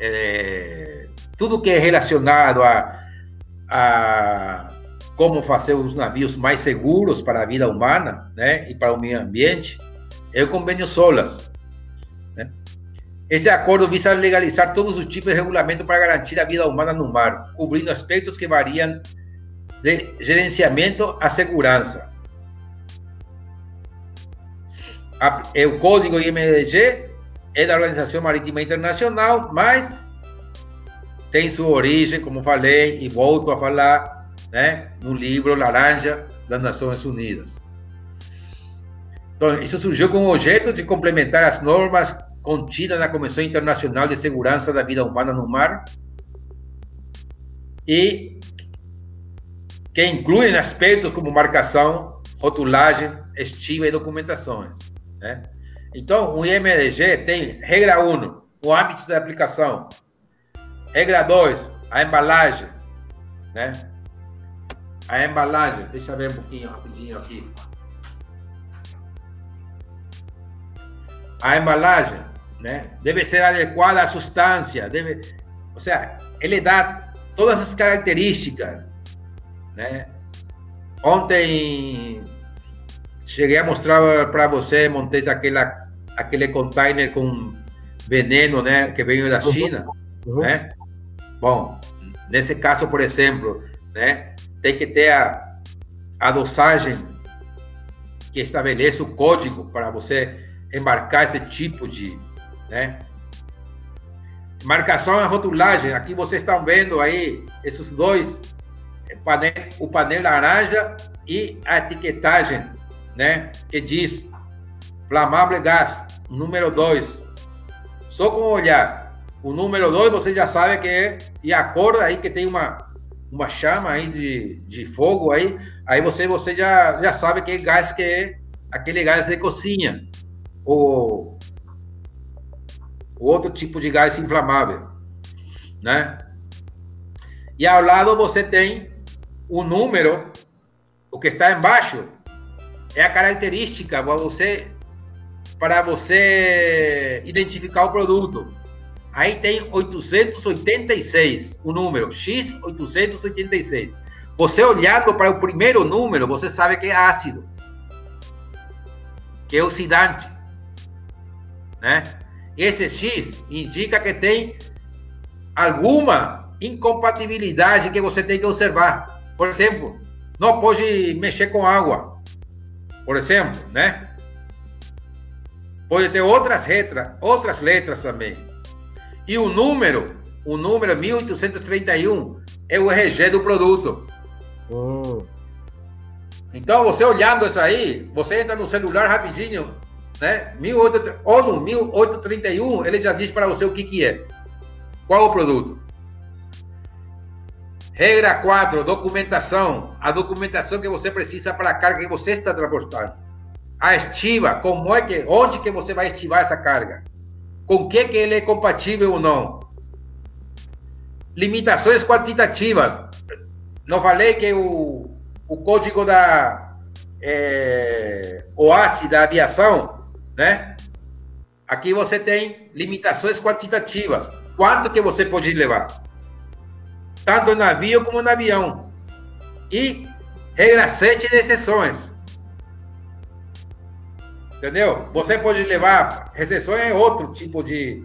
é, tudo que é relacionado a, a como fazer os navios mais seguros para a vida humana né, e para o meio ambiente, é o convênio SOLAS. Né? Esse acordo visa legalizar todos os tipos de regulamento para garantir a vida humana no mar, cobrindo aspectos que variam de gerenciamento à segurança. A, é o código IMDG é da Organização Marítima Internacional, mas tem sua origem, como falei, e volto a falar, né, no livro Laranja das Nações Unidas. Então, isso surgiu com o objeto de complementar as normas contidas na Convenção Internacional de Segurança da Vida Humana no Mar e que incluem aspectos como marcação, rotulagem, estima e documentações. Né? Então, o IMDG tem regra 1, o âmbito da aplicação. Regra 2, a embalagem. Né? A embalagem, deixa eu ver um pouquinho rapidinho aqui. A embalagem né, deve ser adequada à substância, deve, ou seja, ele dá todas as características. Né? Ontem Cheguei a mostrar para você, Montes, aquela, aquele container com veneno, né, que veio da China, uhum. né? Bom, nesse caso, por exemplo, né, tem que ter a, a dosagem que estabelece o código para você embarcar esse tipo de, né? Marcação e rotulagem. Aqui vocês estão vendo aí esses dois, painel, o painel laranja e a etiquetagem, né? Que diz flamável gás, número 2. Só com olhar o número 2 você já sabe que é, e a aí que tem uma, uma chama aí de, de fogo aí, aí você, você já, já sabe que é gás que é aquele gás de cozinha, ou, ou outro tipo de gás inflamável, né? E ao lado você tem o número, o que está embaixo, é a característica você para você identificar o produto. Aí tem 886, o número X886. Você olhando para o primeiro número, você sabe que é ácido, que é oxidante, né? Esse X indica que tem alguma incompatibilidade que você tem que observar. Por exemplo, não pode mexer com água, por exemplo, né? Pode ter outras letras, outras letras também. E o número, o número 1831 é o RG do produto. Hum. Então, você olhando isso aí, você entra no celular rapidinho, né? 18, ou no 1831, ele já diz para você o que, que é. Qual o produto? Regra 4, documentação. A documentação que você precisa para a carga que você está transportando. A estiva, como é que, onde que você vai estivar essa carga? Com que que ele é compatível ou não? Limitações quantitativas. Não falei que o, o código da é, OASI da aviação, né? Aqui você tem limitações quantitativas. Quanto que você pode levar? Tanto no navio como no avião. E regra 7 de exceções. Entendeu? Você pode levar. Recessão é outro tipo de.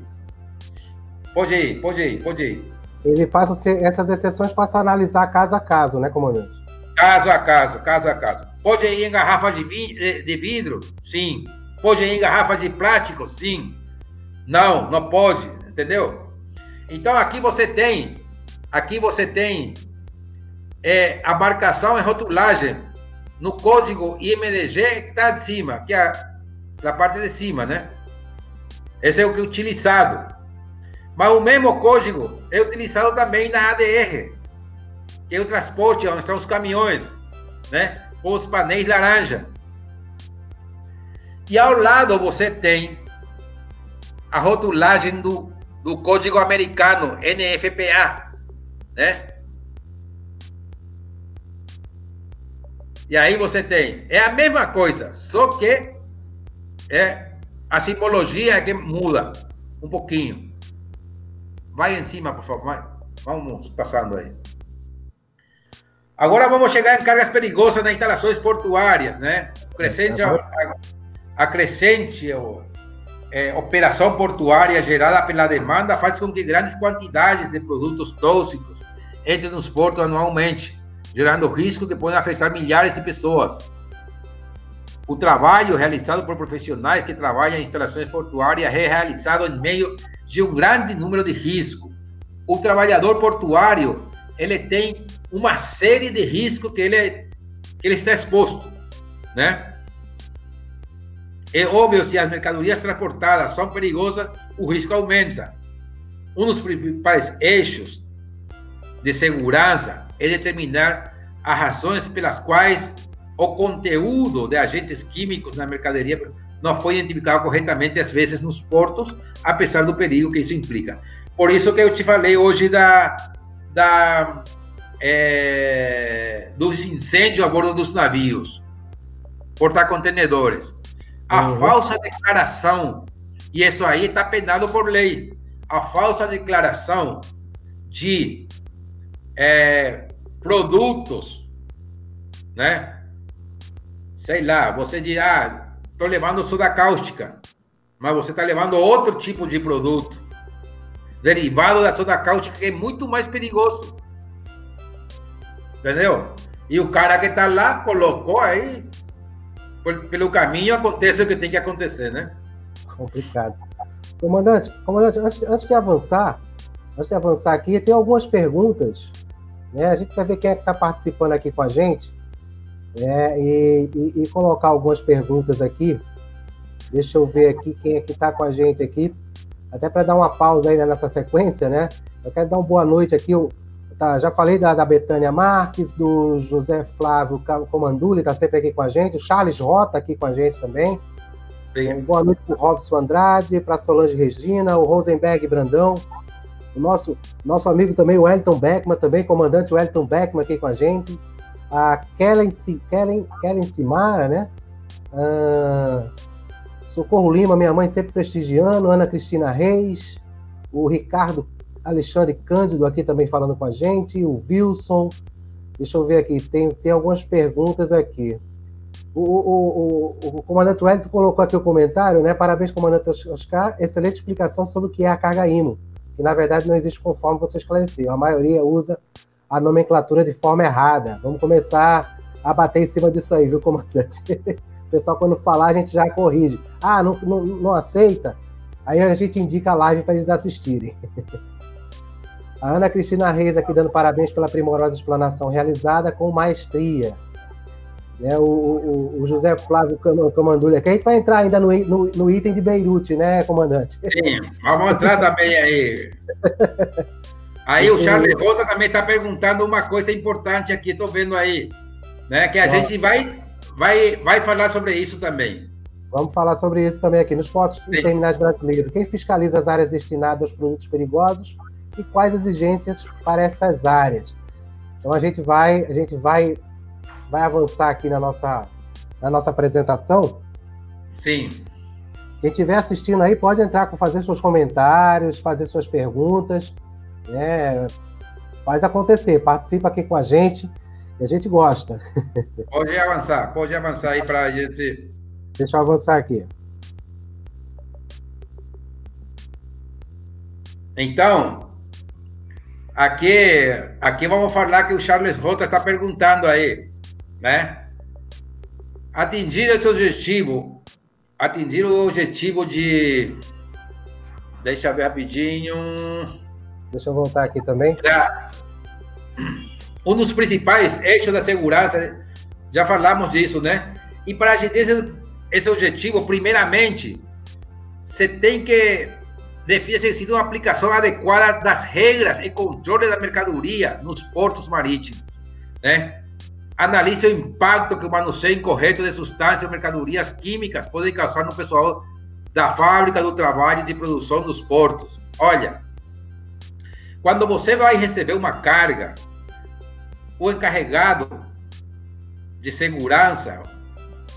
Pode ir, pode ir, pode ir. Ele passa essas exceções passa a analisar caso a caso, né, comandante? Caso a caso, caso a caso. Pode ir em garrafa de, de vidro? Sim. Pode ir em garrafa de plástico? Sim. Não, não pode, entendeu? Então aqui você tem, aqui você tem é, a marcação e rotulagem no código IMDG que está de cima, que é na parte de cima, né? Esse é o que é utilizado. Mas o mesmo código é utilizado também na ADR, que é o transporte, onde estão os caminhões, né? Com os painéis laranja. E ao lado você tem a rotulagem do, do código americano, NFPA, né? E aí você tem, é a mesma coisa, só que é a simbologia é que muda um pouquinho. Vai em cima, por favor. Vai. Vamos passando aí. Agora vamos chegar em cargas perigosas nas instalações portuárias, né? Crescente, a, a crescente é, operação portuária gerada pela demanda faz com que grandes quantidades de produtos tóxicos entrem nos portos anualmente, gerando risco que podem afetar milhares de pessoas. O trabalho realizado por profissionais que trabalham em instalações portuárias é realizado em meio de um grande número de riscos. O trabalhador portuário ele tem uma série de riscos que ele, que ele está exposto, né? É óbvio, se as mercadorias transportadas são perigosas, o risco aumenta. Um dos principais eixos de segurança é determinar as razões pelas quais o conteúdo de agentes químicos na mercadoria não foi identificado corretamente, às vezes, nos portos, apesar do perigo que isso implica. Por isso que eu te falei hoje da, da, é, dos incêndios a bordo dos navios, porta-contenedores. A uhum. falsa declaração, e isso aí está penado por lei, a falsa declaração de é, produtos, né? Sei lá, você diz, ah, estou levando soda cáustica, mas você está levando outro tipo de produto derivado da soda cáustica que é muito mais perigoso. Entendeu? E o cara que está lá colocou aí, pelo caminho acontece o que tem que acontecer, né? Complicado. Comandante, comandante antes, antes de avançar, antes de avançar aqui, tem algumas perguntas. Né? A gente vai ver quem é que está participando aqui com a gente. Né? E, e, e, colocar algumas perguntas aqui. Deixa eu ver aqui quem é que está com a gente aqui. Até para dar uma pausa aí nessa sequência, né? Eu quero dar uma boa noite aqui. Eu, tá, já falei da, da Betânia Marques, do José Flávio Comanduli, está sempre aqui com a gente. O Charles Rota aqui com a gente também. Sim. Boa noite para o Robson Andrade, para Solange Regina, o Rosenberg Brandão, o nosso, nosso amigo também, o Wellington Beckman, também, comandante Wellington Beckman aqui com a gente, a Kellen, Kellen, Kellen Simara, né? Ah, Socorro Lima, minha mãe sempre prestigiando, Ana Cristina Reis, o Ricardo Alexandre Cândido aqui também falando com a gente, o Wilson. Deixa eu ver aqui, tem, tem algumas perguntas aqui. O, o, o, o comandante Wellington colocou aqui o comentário, né? Parabéns, comandante Oscar. Excelente explicação sobre o que é a carga IMO, que na verdade não existe conforme você esclareceu. A maioria usa a nomenclatura de forma errada. Vamos começar a bater em cima disso aí, viu, comandante? (laughs) O pessoal, quando falar, a gente já corrige. Ah, não, não, não aceita? Aí a gente indica a live para eles assistirem. (laughs) A Ana Cristina Reis aqui dando parabéns pela primorosa explanação realizada com maestria né, o, o, o, José Flávio Camandulha, que a gente vai entrar ainda no, no, no, item de Beirute, né, comandante? Sim, vamos entrar também aí. (laughs) Aí Sim. o Charles Rosa também está perguntando uma coisa importante aqui, estou vendo aí, né, que a Nossa. gente vai, vai, vai falar sobre isso também. Vamos falar sobre isso também aqui. Nos portos terminais brasileiros, quem fiscaliza as áreas destinadas aos produtos perigosos e quais exigências para essas áreas? Então a gente vai, a gente vai vai avançar aqui na nossa, na nossa apresentação. Sim. Quem estiver assistindo aí pode entrar com fazer seus comentários, fazer suas perguntas. Né? Faz acontecer, participa aqui com a gente, a gente gosta. Pode avançar, pode avançar aí para a gente. Deixa eu avançar aqui. Então, aqui, aqui vamos falar que o Charles Rota está perguntando aí né? Atingir esse objetivo, atingir o objetivo de. Deixa eu ver rapidinho. Deixa eu voltar aqui também. Um dos principais eixos da segurança, já falamos disso, né? E para a gente ter esse, esse objetivo, primeiramente, você tem que definir se existe uma aplicação adequada das regras e controle da mercadoria nos portos marítimos, né? Analise o impacto que o manuseio incorreto de substâncias ou mercadorias químicas pode causar no pessoal da fábrica, do trabalho e de produção dos portos. Olha, quando você vai receber uma carga, o encarregado de segurança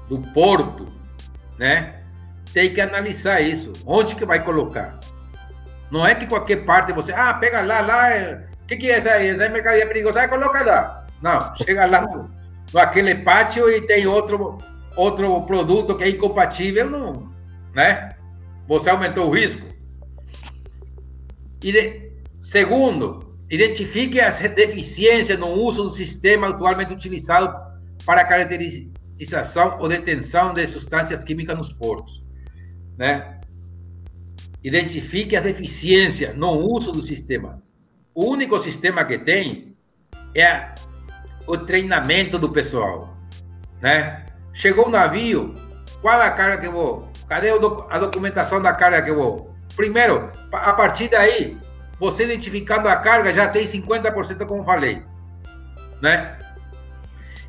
do porto, né, tem que analisar isso. Onde que vai colocar? Não é que qualquer parte você, ah, pega lá, lá, o é, que, que é essa, essa mercadoria perigosa? Coloca lá. Não, chega lá no, no aquele pátio e tem outro, outro produto que é incompatível, não, né? Você aumentou o risco. E de, segundo, identifique as deficiências no uso do sistema atualmente utilizado para caracterização ou detenção de substâncias químicas nos portos, né? Identifique as deficiências no uso do sistema. O único sistema que tem é o treinamento do pessoal, né? Chegou o um navio, qual a carga que eu vou? Cadê a documentação da carga que eu vou? Primeiro, a partir daí, você identificando a carga já tem 50%, como falei, né?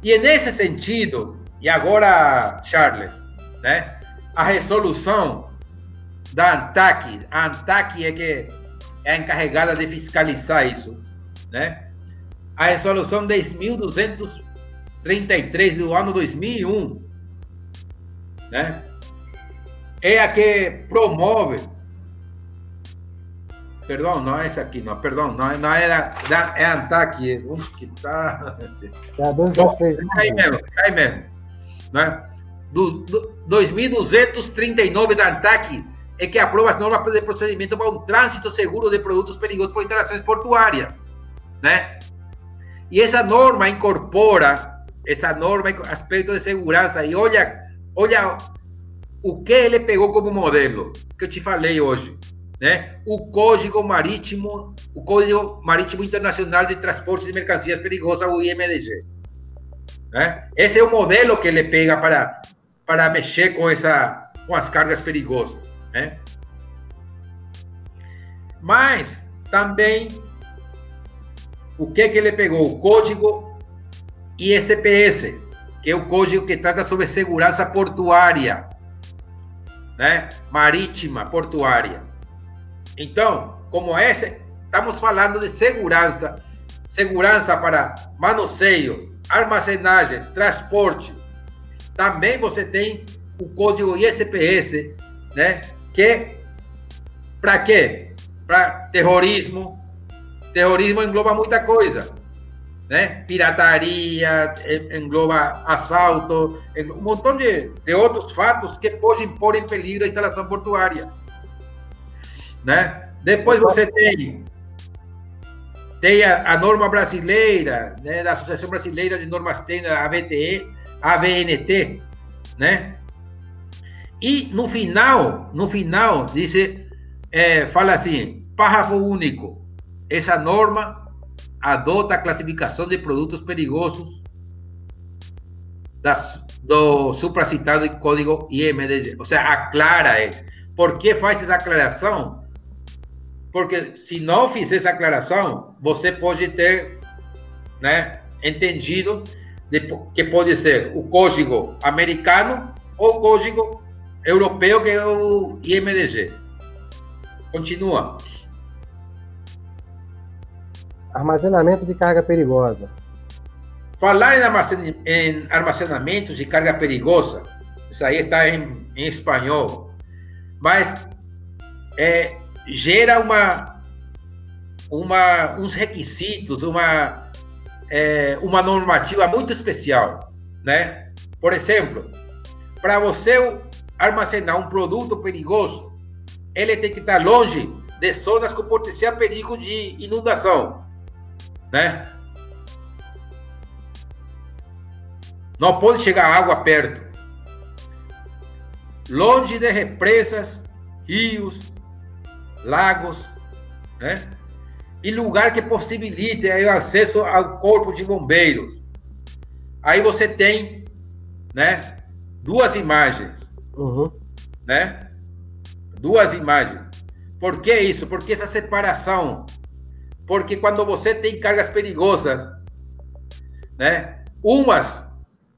E é nesse sentido, e agora, Charles, né? A resolução da ANTAC, a ANTAC é que é encarregada de fiscalizar isso, né? a resolução 10.233 do ano 2001, né? É a que promove. Perdão, não é essa aqui, não, perdão, não, não é, da, é a ANTAC, onde que tá? É Bom, tá aí mesmo, tá aí mesmo, né? Do, do 2.239 da ANTAC é que aprova as normas de procedimento para um trânsito seguro de produtos perigosos por instalações portuárias, né? E essa norma incorpora, essa norma, aspecto de segurança, e olha, olha o que ele pegou como modelo, que eu te falei hoje, né? O Código Marítimo, o Código Marítimo Internacional de Transportes de Mercancias Perigosas, o IMDG. Né? Esse é o modelo que ele pega para, para mexer com, essa, com as cargas perigosas. Né? Mas também o que, que ele pegou? O código ISPS, que é o código que trata sobre segurança portuária, né? marítima portuária. Então, como esse, estamos falando de segurança, segurança para manuseio, armazenagem, transporte. Também você tem o código ISPS, né? Que para quê? Para terrorismo. Terrorismo engloba muita coisa, né? Pirataria, engloba assalto, um montão de, de outros fatos que podem pôr em peligro a instalação portuária né? Depois você tem tem a, a, norma brasileira, né, da Associação Brasileira de Normas Técnicas, a ABTE, ABNT, né? E no final, no final, diz, é, fala assim, parágrafo único, essa norma adota a classificação de produtos perigosos das, do supracitado código IMDG, ou seja, aclara, é, por que faz essa aclaração? Porque se não fizer essa aclaração, você pode ter né, entendido de, que pode ser o código americano ou o código europeu, que é o IMDG. Continua. Armazenamento de carga perigosa. Falar em armazenamento de carga perigosa, isso aí está em, em espanhol, mas é, gera uma, uma, uns requisitos, uma, é, uma normativa muito especial, né? Por exemplo, para você armazenar um produto perigoso, ele tem que estar longe de zonas com potencial perigo de inundação, né? Não pode chegar água perto. Longe de represas, rios, lagos, né? E lugar que possibilite aí, o acesso ao corpo de bombeiros. Aí você tem, né? Duas imagens, uhum. né? Duas imagens. Por que isso? Porque essa separação. Porque quando você tem cargas perigosas, né? Umas,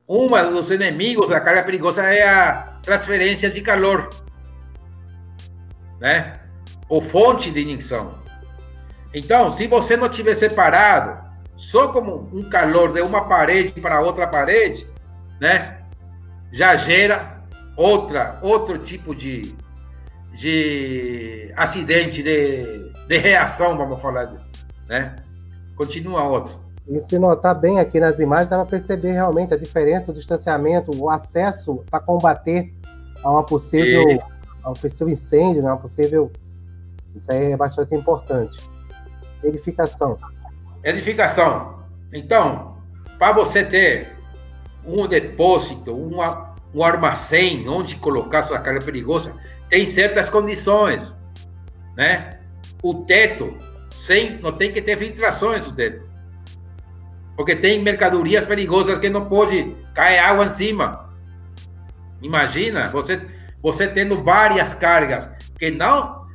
uma dos inimigos da carga perigosa é a transferência de calor, né? Ou fonte de ignição. Então, se você não tiver separado, só como um calor de uma parede para outra parede, né, já gera outra outro tipo de, de acidente de, de reação, vamos falar assim, né? Continua outro. E se notar bem aqui nas imagens, dá para perceber realmente a diferença, o distanciamento, o acesso para combater a uma possível, e... a um possível incêndio, né? uma possível isso aí é bastante importante. Edificação. Edificação. Então, para você ter um depósito, uma, um armazém onde colocar sua carga perigosa, tem certas condições, né? O teto, sem, não tem que ter filtrações o teto. Porque tem mercadorias perigosas que não pode cair água em cima. Imagina, você, você tendo várias cargas que não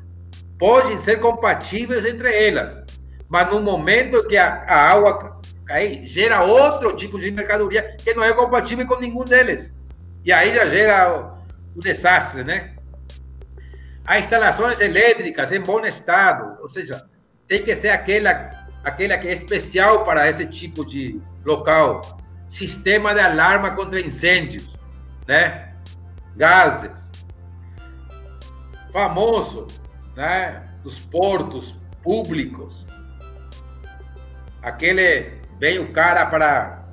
podem ser compatíveis entre elas, mas no momento que a, a água cai, gera outro tipo de mercadoria que não é compatível com nenhum deles. E aí já gera o, o desastre, né? As instalações elétricas em bom estado, ou seja, tem que ser aquela, aquela que é especial para esse tipo de local. Sistema de alarma contra incêndios, né? Gases. Famoso, né, dos portos públicos. Aquele vem o cara para,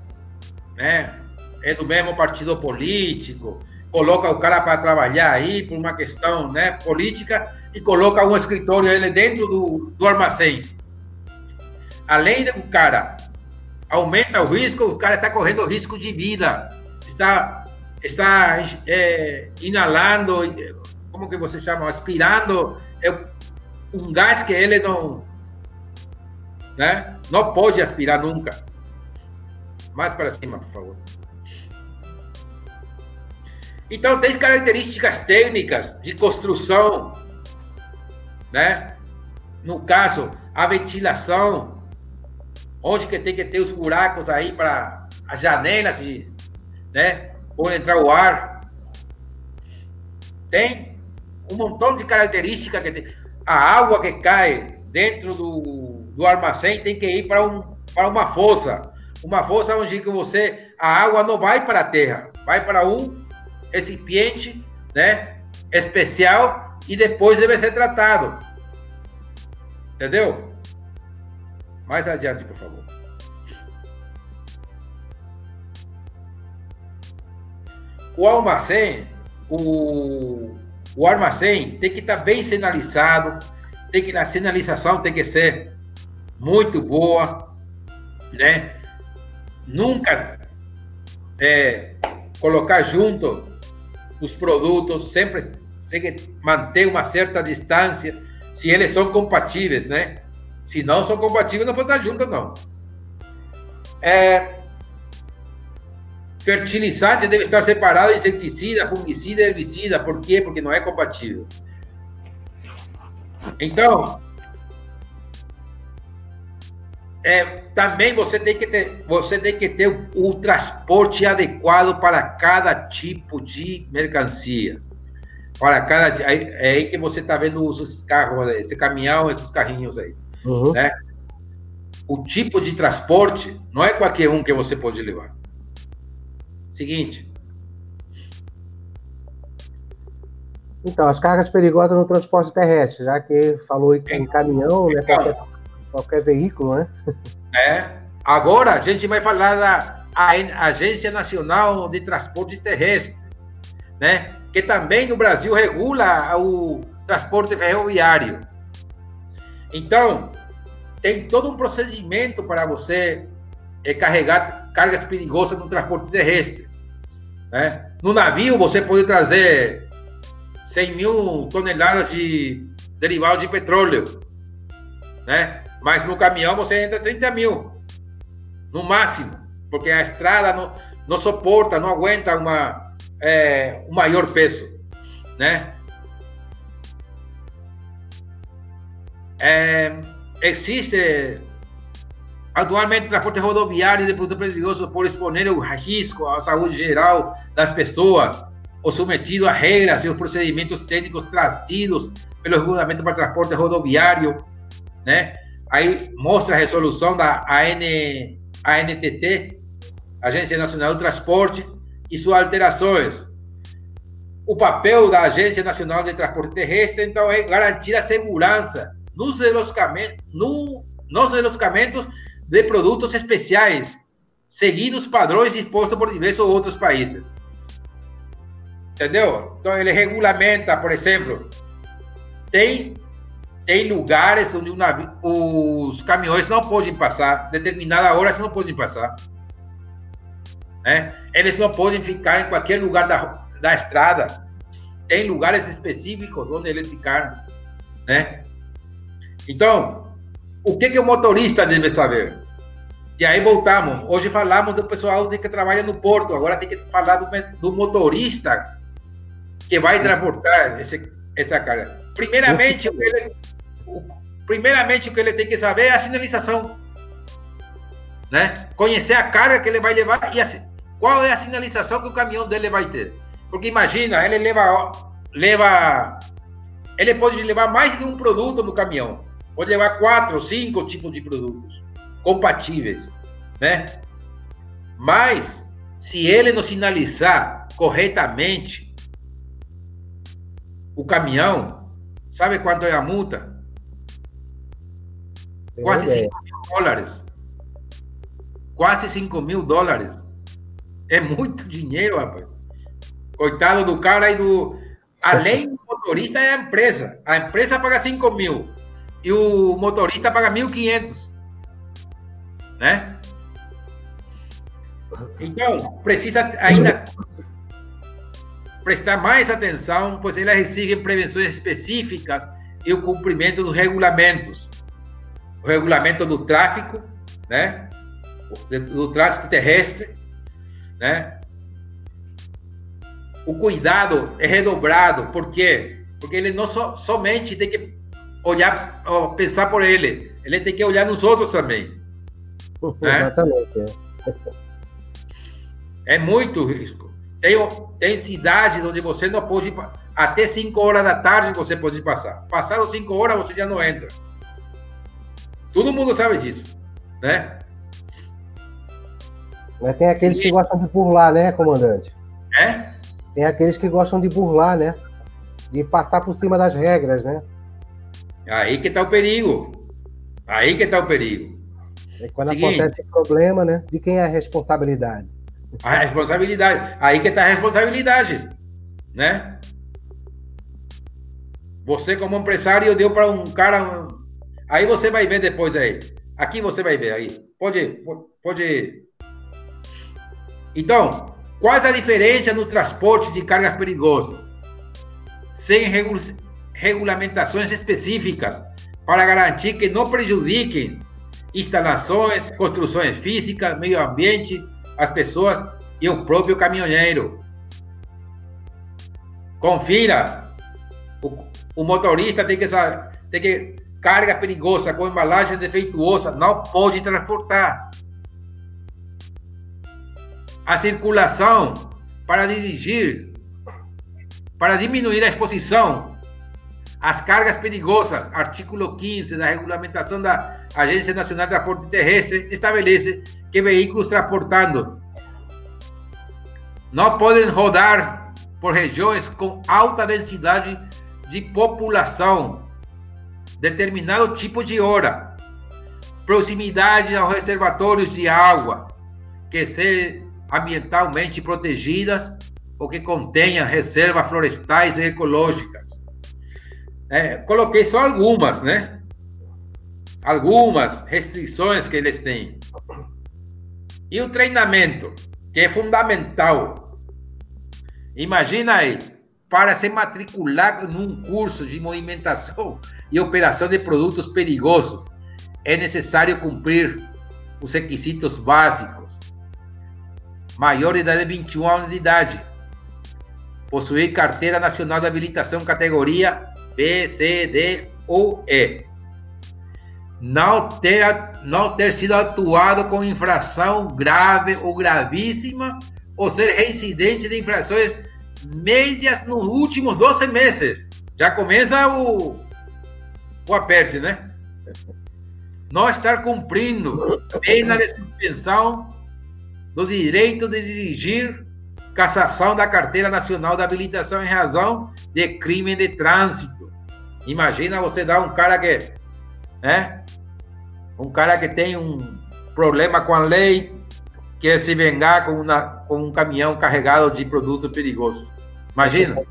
né, é do mesmo partido político, coloca o cara para trabalhar aí por uma questão, né, política e coloca um escritório ele dentro do, do armazém. Além de o cara aumenta o risco, o cara está correndo risco de vida, está está é, inalando, como que você chama, aspirando é um gás que ele não, né? Não pode aspirar nunca. Mais para cima, por favor. Então, tem características técnicas de construção, né? No caso, a ventilação, onde que tem que ter os buracos aí para as janelas, de, né? Onde entrar o ar. Tem um montão de características que tem. A água que cai dentro do, do armazém tem que ir para, um, para uma fossa. Uma fossa onde que você, a água não vai para a terra, vai para um recipiente, né, especial e depois deve ser tratado. Entendeu? Mais adiante, por favor. O armazém, o, o armazém tem que estar tá bem sinalizado, tem que a sinalização tem que ser muito boa, né? Nunca é, colocar junto os produtos, sempre tem que manter uma certa distância, se eles são compatíveis, né? Se não são compatíveis, não pode estar junto, não. É, fertilizante deve estar separado inseticida, fungicida, herbicida. Por quê? Porque não é compatível. Então, é, também você tem que ter, você tem que ter o, o transporte adequado para cada tipo de mercancia. Para cada, é, aí que você está vendo esses carros, esse caminhão, esses carrinhos aí, uhum. né? O tipo de transporte não é qualquer um que você pode levar. Seguinte. Então, as cargas perigosas no transporte terrestre, já que falou em caminhão, né? Qualquer qualquer veículo, né? É. Agora a gente vai falar da Agência Nacional de Transporte Terrestre, né? Que também no Brasil regula o transporte ferroviário. Então, tem todo um procedimento para você é, carregar cargas perigosas no transporte terrestre. Né? No navio, você pode trazer 100 mil toneladas de derivados de petróleo. Né? Mas no caminhão você entra 30 mil, no máximo, porque a estrada não, não suporta, não aguenta uma, é, um maior peso, né? É, existe atualmente transporte rodoviário de produtos perigosos por exponer o risco à saúde geral das pessoas ou submetido a regras e os procedimentos técnicos trazidos pelo regulamento para transporte rodoviário, né? Aí mostra a resolução da AN, ANTT, Agência Nacional do Transporte, e suas alterações. O papel da Agência Nacional de Transporte Terrestre, então, é garantir a segurança nos deslocamentos, no, nos deslocamentos de produtos especiais, seguindo os padrões impostos por diversos outros países. Entendeu? Então, ele regulamenta, por exemplo, tem tem lugares onde os caminhões não podem passar, determinada hora eles não podem passar. Né? Eles não podem ficar em qualquer lugar da, da estrada. Tem lugares específicos onde eles ficaram. Né? Então, o que, que o motorista deve saber? E aí voltamos. Hoje falamos do pessoal que trabalha no porto, agora tem que falar do, do motorista que vai transportar esse, essa carga. Primeiramente, ele, primeiramente o que ele tem que saber é a sinalização. Né? Conhecer a carga que ele vai levar e a, qual é a sinalização que o caminhão dele vai ter. Porque imagina, ele leva, leva, ele pode levar mais de um produto no caminhão. Pode levar quatro, cinco tipos de produtos compatíveis, né? Mas se ele não sinalizar corretamente o caminhão, sabe quanto é a multa? Quase 5 mil dólares. Quase 5 mil dólares. É muito dinheiro, rapaz. Coitado do cara e do. Além do motorista, é a empresa. A empresa paga 5 mil. E o motorista paga 1.500. Né? Então, precisa ainda prestar mais atenção, pois elas exigem prevenções específicas e o cumprimento dos regulamentos. O regulamento do tráfico, né? Do tráfico terrestre, né? O cuidado é redobrado, por quê? Porque ele não so, somente tem que olhar, pensar por ele, ele tem que olhar nos outros também. (laughs) Né? Exatamente. É. é muito risco. Tem, tem cidades onde você não pode até 5 horas da tarde você pode passar. Passado 5 horas você já não entra. Todo mundo sabe disso, né? Mas tem aqueles Sim. que gostam de burlar, né, comandante? É? Tem aqueles que gostam de burlar, né? De passar por cima das regras, né? Aí que tá o perigo. Aí que tá o perigo. E quando Seguinte, acontece problema, né? De quem é a responsabilidade? A responsabilidade. Aí que tá a responsabilidade, né? Você como empresário deu para um cara, aí você vai ver depois aí. Aqui você vai ver aí. Pode, pode. Então, quais a diferença no transporte de cargas perigosas? Sem regulamentações específicas para garantir que não prejudiquem instalações, construções físicas, meio ambiente, as pessoas e o próprio caminhoneiro. Confira. O, o motorista tem que tem que carga perigosa com embalagem defeituosa não pode transportar. A circulação para dirigir, para diminuir a exposição as cargas perigosas, artículo 15 da regulamentação da Agência Nacional de Transporte Terrestre, estabelece que veículos transportando não podem rodar por regiões com alta densidade de população, determinado tipo de hora, proximidade aos reservatórios de água, que sejam ambientalmente protegidas ou que contenham reservas florestais e ecológicas é, coloquei só algumas, né? Algumas restrições que eles têm. E o treinamento, que é fundamental. Imagina aí, para se matricular num curso de movimentação e operação de produtos perigosos, é necessário cumprir os requisitos básicos. Maior de idade de 21 anos de idade. Possuir carteira nacional de habilitação categoria B, C, D ou E. Não ter, não ter sido atuado com infração grave ou gravíssima ou ser reincidente de infrações médias nos últimos 12 meses. Já começa o, o aperte, né? Não estar cumprindo pena de suspensão do direito de dirigir cassação da carteira nacional de habilitação em razão de crime de trânsito Imagina você dar um cara que, né? Um cara que tem um problema com a lei, quer se vingar com, uma, com um caminhão carregado de produto perigoso. Imagina.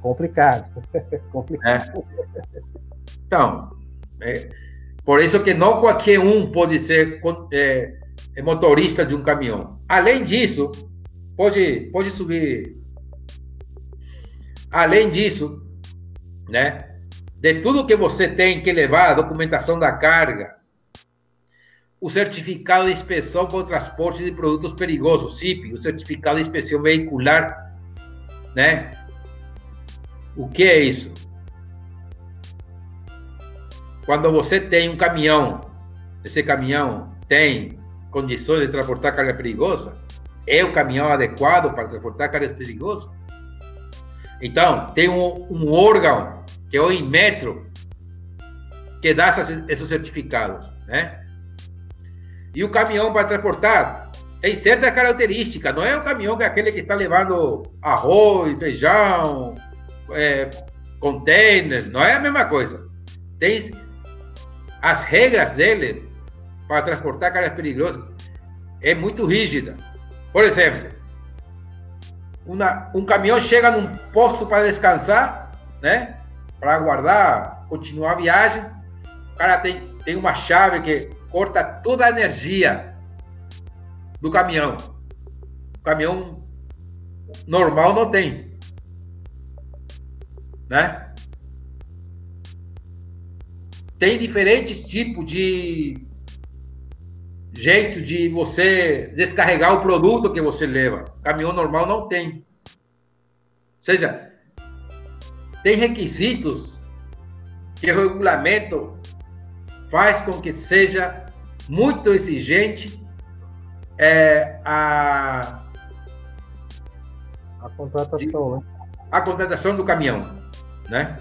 Complicado. (laughs) Complicado. É. Então, é, por isso que não qualquer um pode ser é, é, motorista de um caminhão. Além disso, pode, pode subir. Além disso, né? De tudo que você tem que levar, a documentação da carga, o certificado de inspeção para o transporte de produtos perigosos, CIP, o certificado de inspeção veicular, né? O que é isso? Quando você tem um caminhão, esse caminhão tem condições de transportar carga perigosa, é o caminhão adequado para transportar cargas perigosas? Então, tem um, um órgão que é o Inmetro, que dá esses certificados, né? E o caminhão para transportar tem certa característica, não é o caminhão que é aquele que está levando arroz, feijão, é, container, não é a mesma coisa. Tem as regras dele para transportar cargas perigosas é muito rígida. Por exemplo, uma, um caminhão chega num posto para descansar, né? Para aguardar, continuar a viagem, o cara tem, tem uma chave que corta toda a energia do caminhão. O caminhão normal não tem. né? Tem diferentes tipos de jeito de você descarregar o produto que você leva. Caminhão normal não tem. Ou seja, tem requisitos que o regulamento faz com que seja muito exigente é, a a contratação, de, né? A contratação do caminhão, né?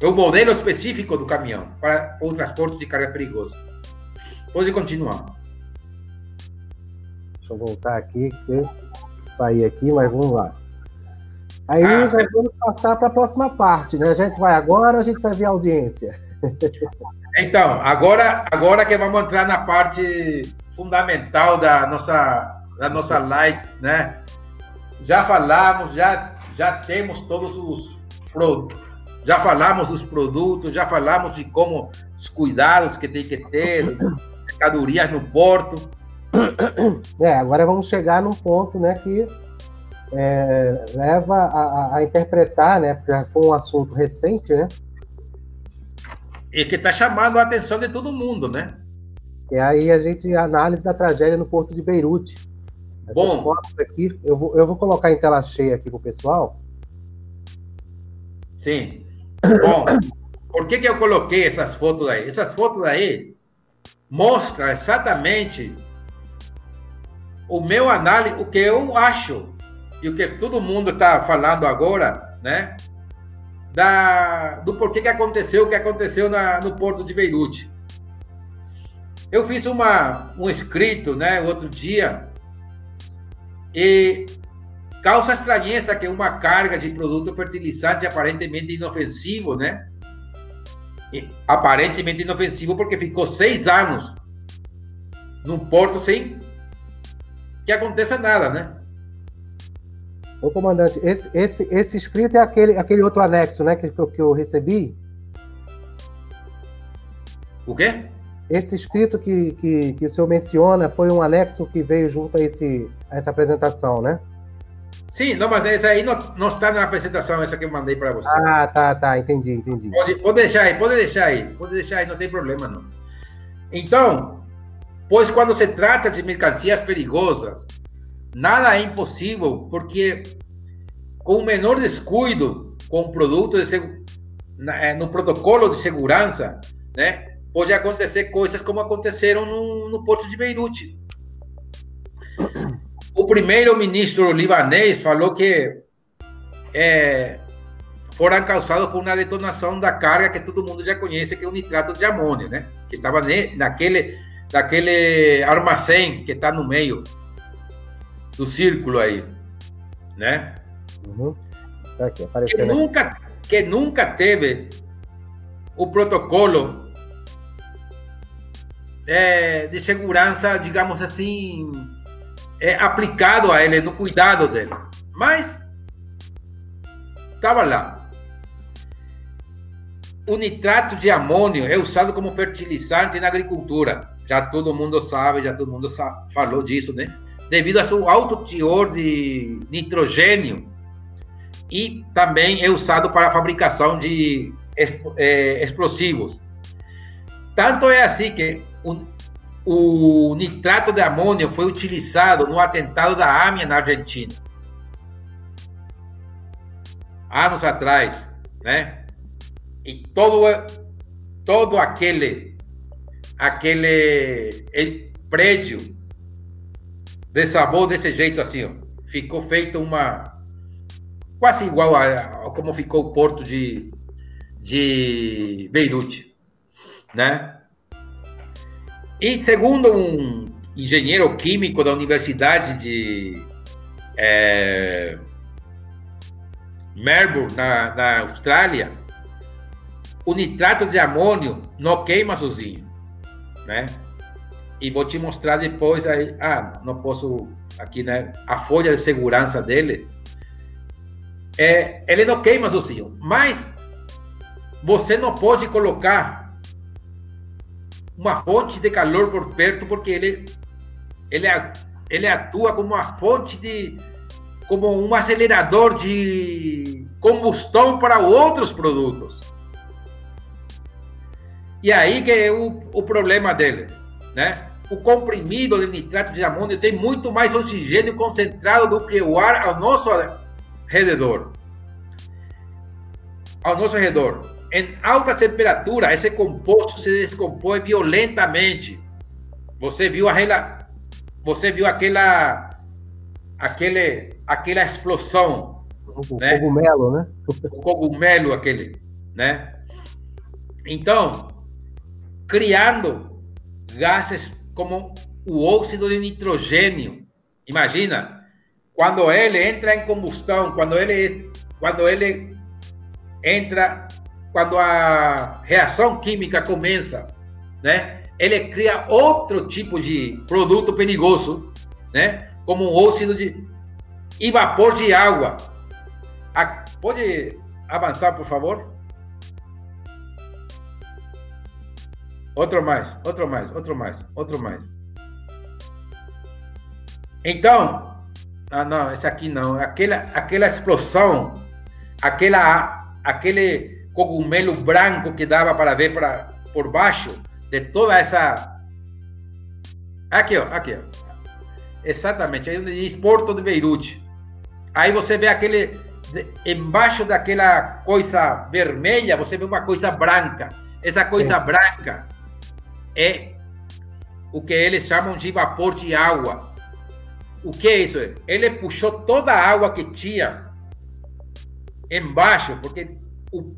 É o modelo específico do caminhão para o transporte de carga perigosa. Pode continuar. Deixa eu voltar aqui, que sair aqui, mas vamos lá. Aí ah, já vamos passar para a próxima parte, né? A gente vai agora, a gente vai ver a audiência. Então, agora, agora que vamos entrar na parte fundamental da nossa, da nossa live, né? Já falamos, já, já temos todos os produtos, já falamos dos produtos, já falamos de como os cuidados que tem que ter, (coughs) mercadorias no porto. É, agora vamos chegar num ponto, né, que é, leva a, a, interpretar, né, porque foi um assunto recente, né? E que está chamando a atenção de todo mundo, né? E aí a gente análise da tragédia no porto de Beirute. Essas Bom, fotos aqui, eu vou, eu vou colocar em tela cheia aqui para o pessoal. Sim. (coughs) Bom, por que, que eu coloquei essas fotos aí? Essas fotos aí mostram exatamente o meu análise, o que eu acho e o que todo mundo está falando agora, né? Da, do porquê que aconteceu o que aconteceu na, no porto de Beirute. Eu fiz uma, um escrito, né, outro dia, e causa estranheza que uma carga de produto fertilizante aparentemente inofensivo, né? E, aparentemente inofensivo porque ficou seis anos num porto sem que aconteça nada, né? Ô, comandante, esse, esse, esse escrito é aquele, aquele outro anexo, né, que, que, eu, recebi? O quê? Esse escrito que, que, que o senhor menciona foi um anexo que veio junto a, esse, a essa apresentação, né? Sim, não, mas esse aí não, não está na apresentação, essa que eu mandei para você. Ah, tá, tá, entendi, entendi. Pode, pode deixar aí, pode deixar aí, pode deixar aí, não tem problema não. Então, pois quando se trata de mercancias perigosas, nada é impossível, porque com o menor descuido com o produto de eh, no protocolo de segurança, né, pode acontecer coisas como aconteceram no, no porto de Beirute. O primeiro-ministro libanês falou que é, foram causados por uma detonação da carga que todo mundo já conhece, que é o nitrato de amônio, né? Que estava naquele, naquele armazém que está no meio do círculo aí, né? Uhum. Tá aqui, que nunca, que nunca teve o protocolo é, de segurança, digamos assim, é, aplicado a ele, no cuidado dele. Mas estava lá. O nitrato de amônio é usado como fertilizante na agricultura. Já todo mundo sabe, já todo mundo falou disso, né? Devido ao seu alto teor de nitrogênio e também é usado para a fabricação de é, explosivos. Tanto é assim que o, o nitrato de amônio foi utilizado no atentado da AMIA na Argentina. Anos atrás, né? E todo, todo aquele, aquele prédio desabou desse jeito assim, ó. ficou feito uma quase igual a, a, como ficou o porto de, de Beirute, né? E segundo um engenheiro químico da Universidade de é, Melbourne, na, na Austrália, o nitrato de amônio não queima sozinho, né? E vou te mostrar depois aí. Ah, não posso aqui, né? A folha de segurança dele. É, ele não queima sozinho, mas você não pode colocar uma fonte de calor por perto porque ele ele ele atua como uma fonte de como um acelerador de combustão para outros produtos. E aí que é o, o problema dele, né? O comprimido de nitrato de amônio tem muito mais oxigênio concentrado do que o ar ao nosso redor. Ao nosso redor. Em alta temperatura, esse composto se descompõe violentamente. Você viu aquela, você viu aquela, aquele, aquela explosão, o né? cogumelo, né? O cogumelo aquele, né? Então, criando gases como o óxido de nitrogênio. Imagina, quando ele entra em combustão, quando ele, quando ele entra, quando a reação química começa, né? Ele cria outro tipo de produto perigoso, né? Como o óxido de e vapor de água. A, pode avançar, por favor? Outro mais, outro mais, outro mais, outro mais. Então, ah, não, esse aqui não. Aquela, aquela explosão, aquela, aquele cogumelo branco que dava para ver para, por baixo de toda essa. Aqui, ó, aqui, ó. Exatamente, aí onde diz Porto de Beirute. Aí você vê aquele. Embaixo daquela coisa vermelha, você vê uma coisa branca. Essa coisa Sim. branca é o que eles chamam de vapor de água. O que é isso? Ele puxou toda a água que tinha embaixo, porque o,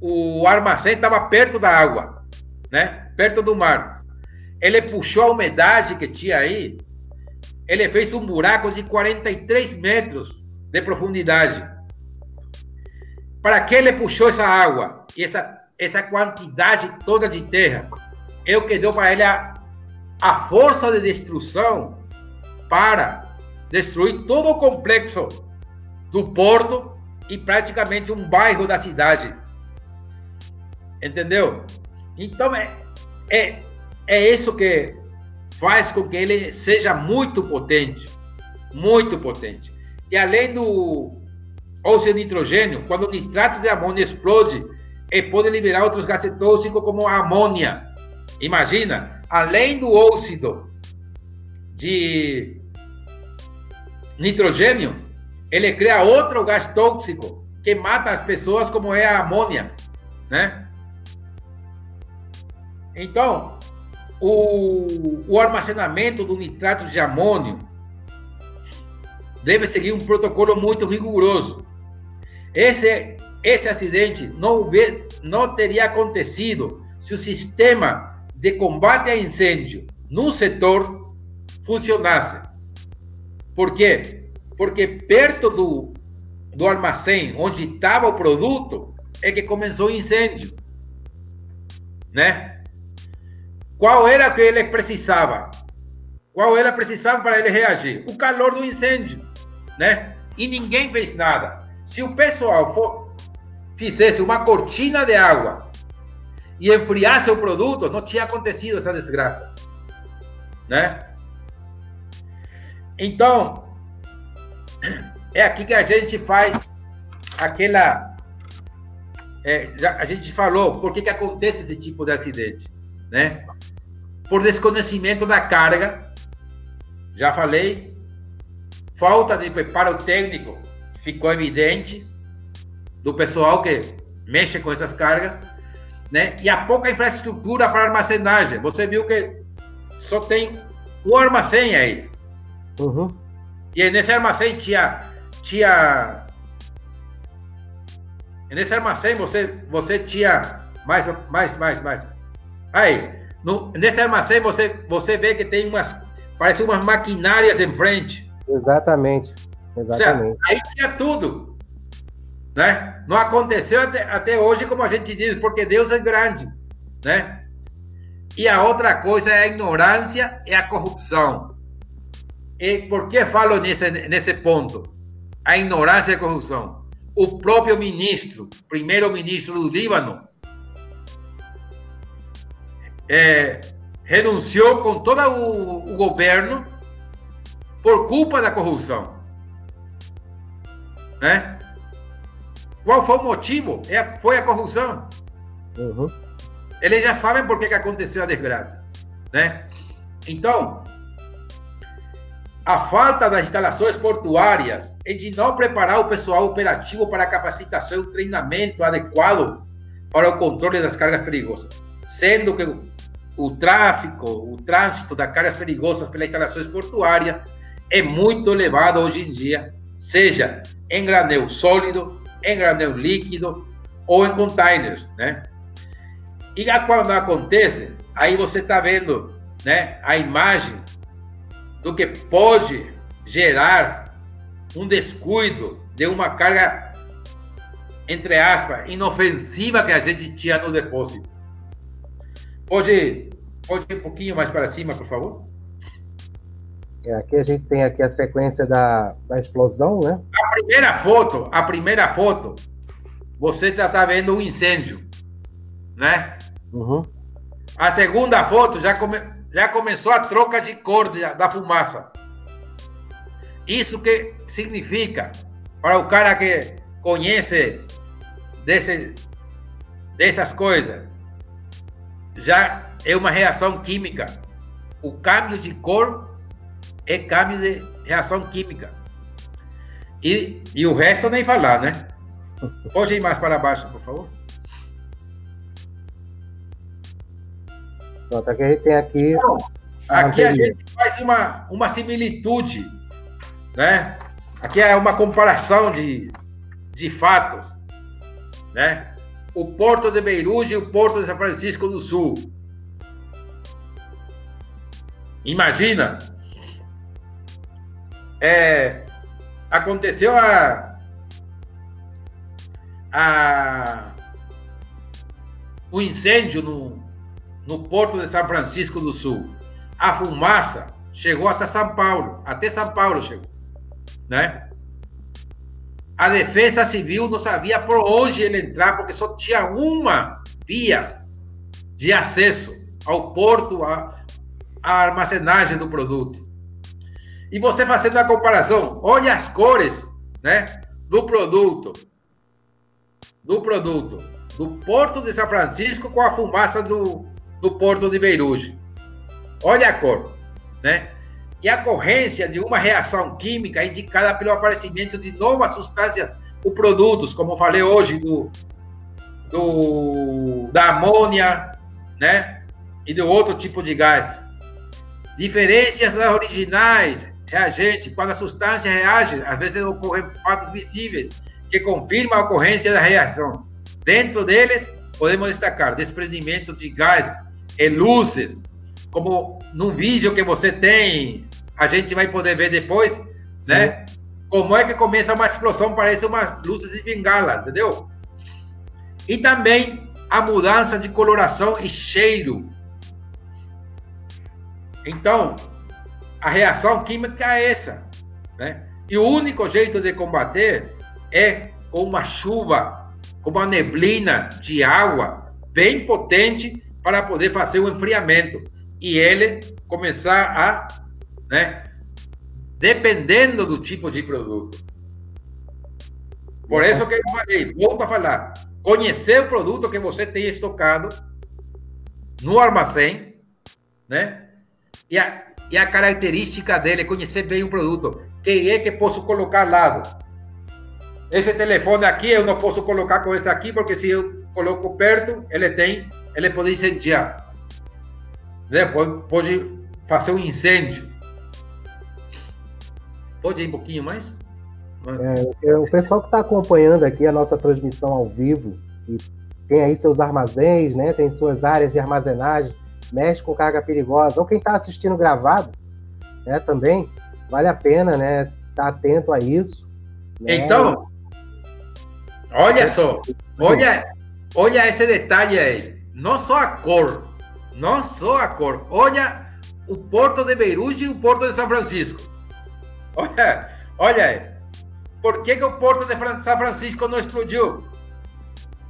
o armazém estava perto da água, né? Perto do mar. Ele puxou a umidade que tinha aí, ele fez um buraco de 43 metros de profundidade. Para que ele puxou essa água essa, essa quantidade toda de terra? É o que deu para ele a, a força de destruição para destruir todo o complexo do porto e praticamente um bairro da cidade. Entendeu? Então é, é, é isso que faz com que ele seja muito potente. Muito potente. E além do óxido de nitrogênio, quando o nitrato de amônio explode, ele pode liberar outros gases tóxicos como a amônia, Imagina, além do óxido de nitrogênio, ele cria outro gás tóxico que mata as pessoas, como é a amônia, né? Então, o, o armazenamento do nitrato de amônio deve seguir um protocolo muito rigoroso. Esse, esse acidente não, não teria acontecido se o sistema de combate a incêndio no setor funcionasse. Por quê? Porque perto do, do armazém onde estava o produto é que começou o incêndio. Né? Qual era que ele precisava? Qual era precisava para ele reagir? O calor do incêndio, né? E ninguém fez nada. Se o pessoal for, fizesse uma cortina de água e enfriasse o produto, não tinha acontecido essa desgraça, né? Então, é aqui que a gente faz aquela. É, a gente falou por que, que acontece esse tipo de acidente, né? Por desconhecimento da carga, já falei, falta de preparo técnico ficou evidente do pessoal que mexe com essas cargas né? E a pouca infraestrutura para armazenagem. Você viu que só tem um armazém aí. Uhum. E nesse armazém tinha, tinha nesse armazém você você tinha mais mais mais mais. Aí, no, nesse armazém você você vê que tem umas parece umas maquinárias em frente. Exatamente. Exatamente. Seja, aí tinha tudo né? Não aconteceu até, até hoje, como a gente diz, porque Deus é grande, né? E a outra coisa é a ignorância e a corrupção. E por que falo nesse, nesse ponto? A ignorância e a corrupção. O próprio ministro, primeiro-ministro do Líbano, é, renunciou com todo o, o governo por culpa da corrupção. né? Qual foi o motivo? É, foi a corrupção. Uhum. Eles já sabem por que, que aconteceu a desgraça, né? Então, a falta das instalações portuárias e de não preparar o pessoal operativo para capacitação e treinamento adequado para o controle das cargas perigosas, sendo que o, o tráfico, o trânsito das cargas perigosas pelas instalações portuárias é muito elevado hoje em dia, seja em granel sólido, em granel líquido ou em containers, né? E quando acontece, aí você está vendo, né, a imagem do que pode gerar um descuido de uma carga, entre aspas, inofensiva que a gente tinha no depósito. Pode, pode ir um pouquinho mais para cima, por favor? É, aqui a gente tem aqui a sequência da, da explosão, né? A primeira foto, a primeira foto, você já está vendo um incêndio, né? Uhum. A segunda foto já, come, já começou a troca de cor da fumaça. Isso que significa, para o cara que conhece desse, dessas coisas, já é uma reação química. O câmbio de cor é câmbio de reação química. E, e o resto nem falar, né? (laughs) Pode ir mais para baixo, por favor. Pronto, aqui a gente tem aqui. Então, aqui a gente faz uma, uma similitude, né? Aqui é uma comparação de, de fatos, né? O Porto de Beirute e o Porto de São Francisco do Sul. Imagina, é, aconteceu a, a o incêndio no, no porto de São Francisco do Sul. A fumaça chegou até São Paulo, até São Paulo chegou, né? A Defesa Civil não sabia por onde ele entrar, porque só tinha uma via de acesso ao porto, à, armazenagem do produto. E você fazendo a comparação, olha as cores, né, do produto, do produto do Porto de São Francisco com a fumaça do, do Porto de Beirute. Olha a cor, né? E a ocorrência de uma reação química indicada pelo aparecimento de novas substâncias ou produtos, como falei hoje, do, do, da amônia, né? E de outro tipo de gás. Diferenças das originais reagentes, quando a substância reage, às vezes ocorrem fatos visíveis que confirmam a ocorrência da reação. Dentro deles, podemos destacar desprendimento de gás e luzes, como no vídeo que você tem, a gente vai poder ver depois, Sim. né? Como é que começa uma explosão, parece umas luzes de bengala, entendeu? E também a mudança de coloração e cheiro. Então, a reação química é essa, né? E o único jeito de combater é com uma chuva, com uma neblina de água bem potente para poder fazer o enfriamento e ele começar a, né, dependendo do tipo de produto. Por isso que eu falei, volto a falar, conhecer o produto que você tem estocado no armazém, né? E a, e a característica dele, conhecer bem o produto. Quem é que posso colocar lá? Esse telefone aqui eu não posso colocar com esse aqui, porque se eu coloco perto, ele tem ele pode incendiar, né? pode, pode fazer um incêndio. Pode ir um pouquinho mais? É, é o pessoal que está acompanhando aqui a nossa transmissão ao vivo tem aí seus armazéns, né? Tem suas áreas de armazenagem, mexe com carga perigosa, ou quem está assistindo gravado, né? Também vale a pena, né? Estar tá atento a isso. Né? Então, olha só, olha, olha esse detalhe aí não só a cor, não só a cor. Olha o Porto de Beirute e o Porto de São Francisco. Olha, olha aí. Por que, que o Porto de São Francisco não explodiu?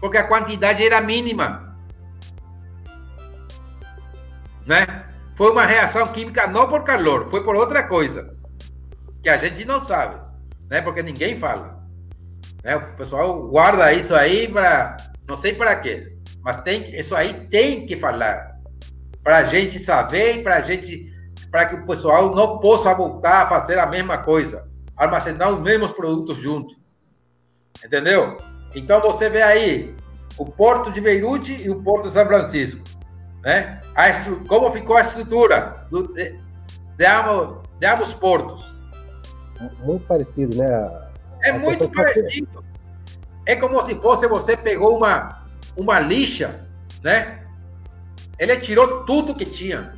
Porque a quantidade era mínima. Né? Foi uma reação química não por calor, foi por outra coisa. Que a gente não sabe, né? Porque ninguém fala. Né? O pessoal guarda isso aí para. Não sei para quê, mas tem, isso aí tem que falar. Para a gente saber para a gente. Para que o pessoal não possa voltar a fazer a mesma coisa, armazenar os mesmos produtos juntos. Entendeu? Então você vê aí o Porto de Beirute e o Porto de São Francisco. Né? A estru... Como ficou a estrutura do, de, de, ambos, de ambos portos. Muito parecido, né? É a muito parecido. É como se fosse você pegou uma, uma lixa, né? Ele tirou tudo que tinha.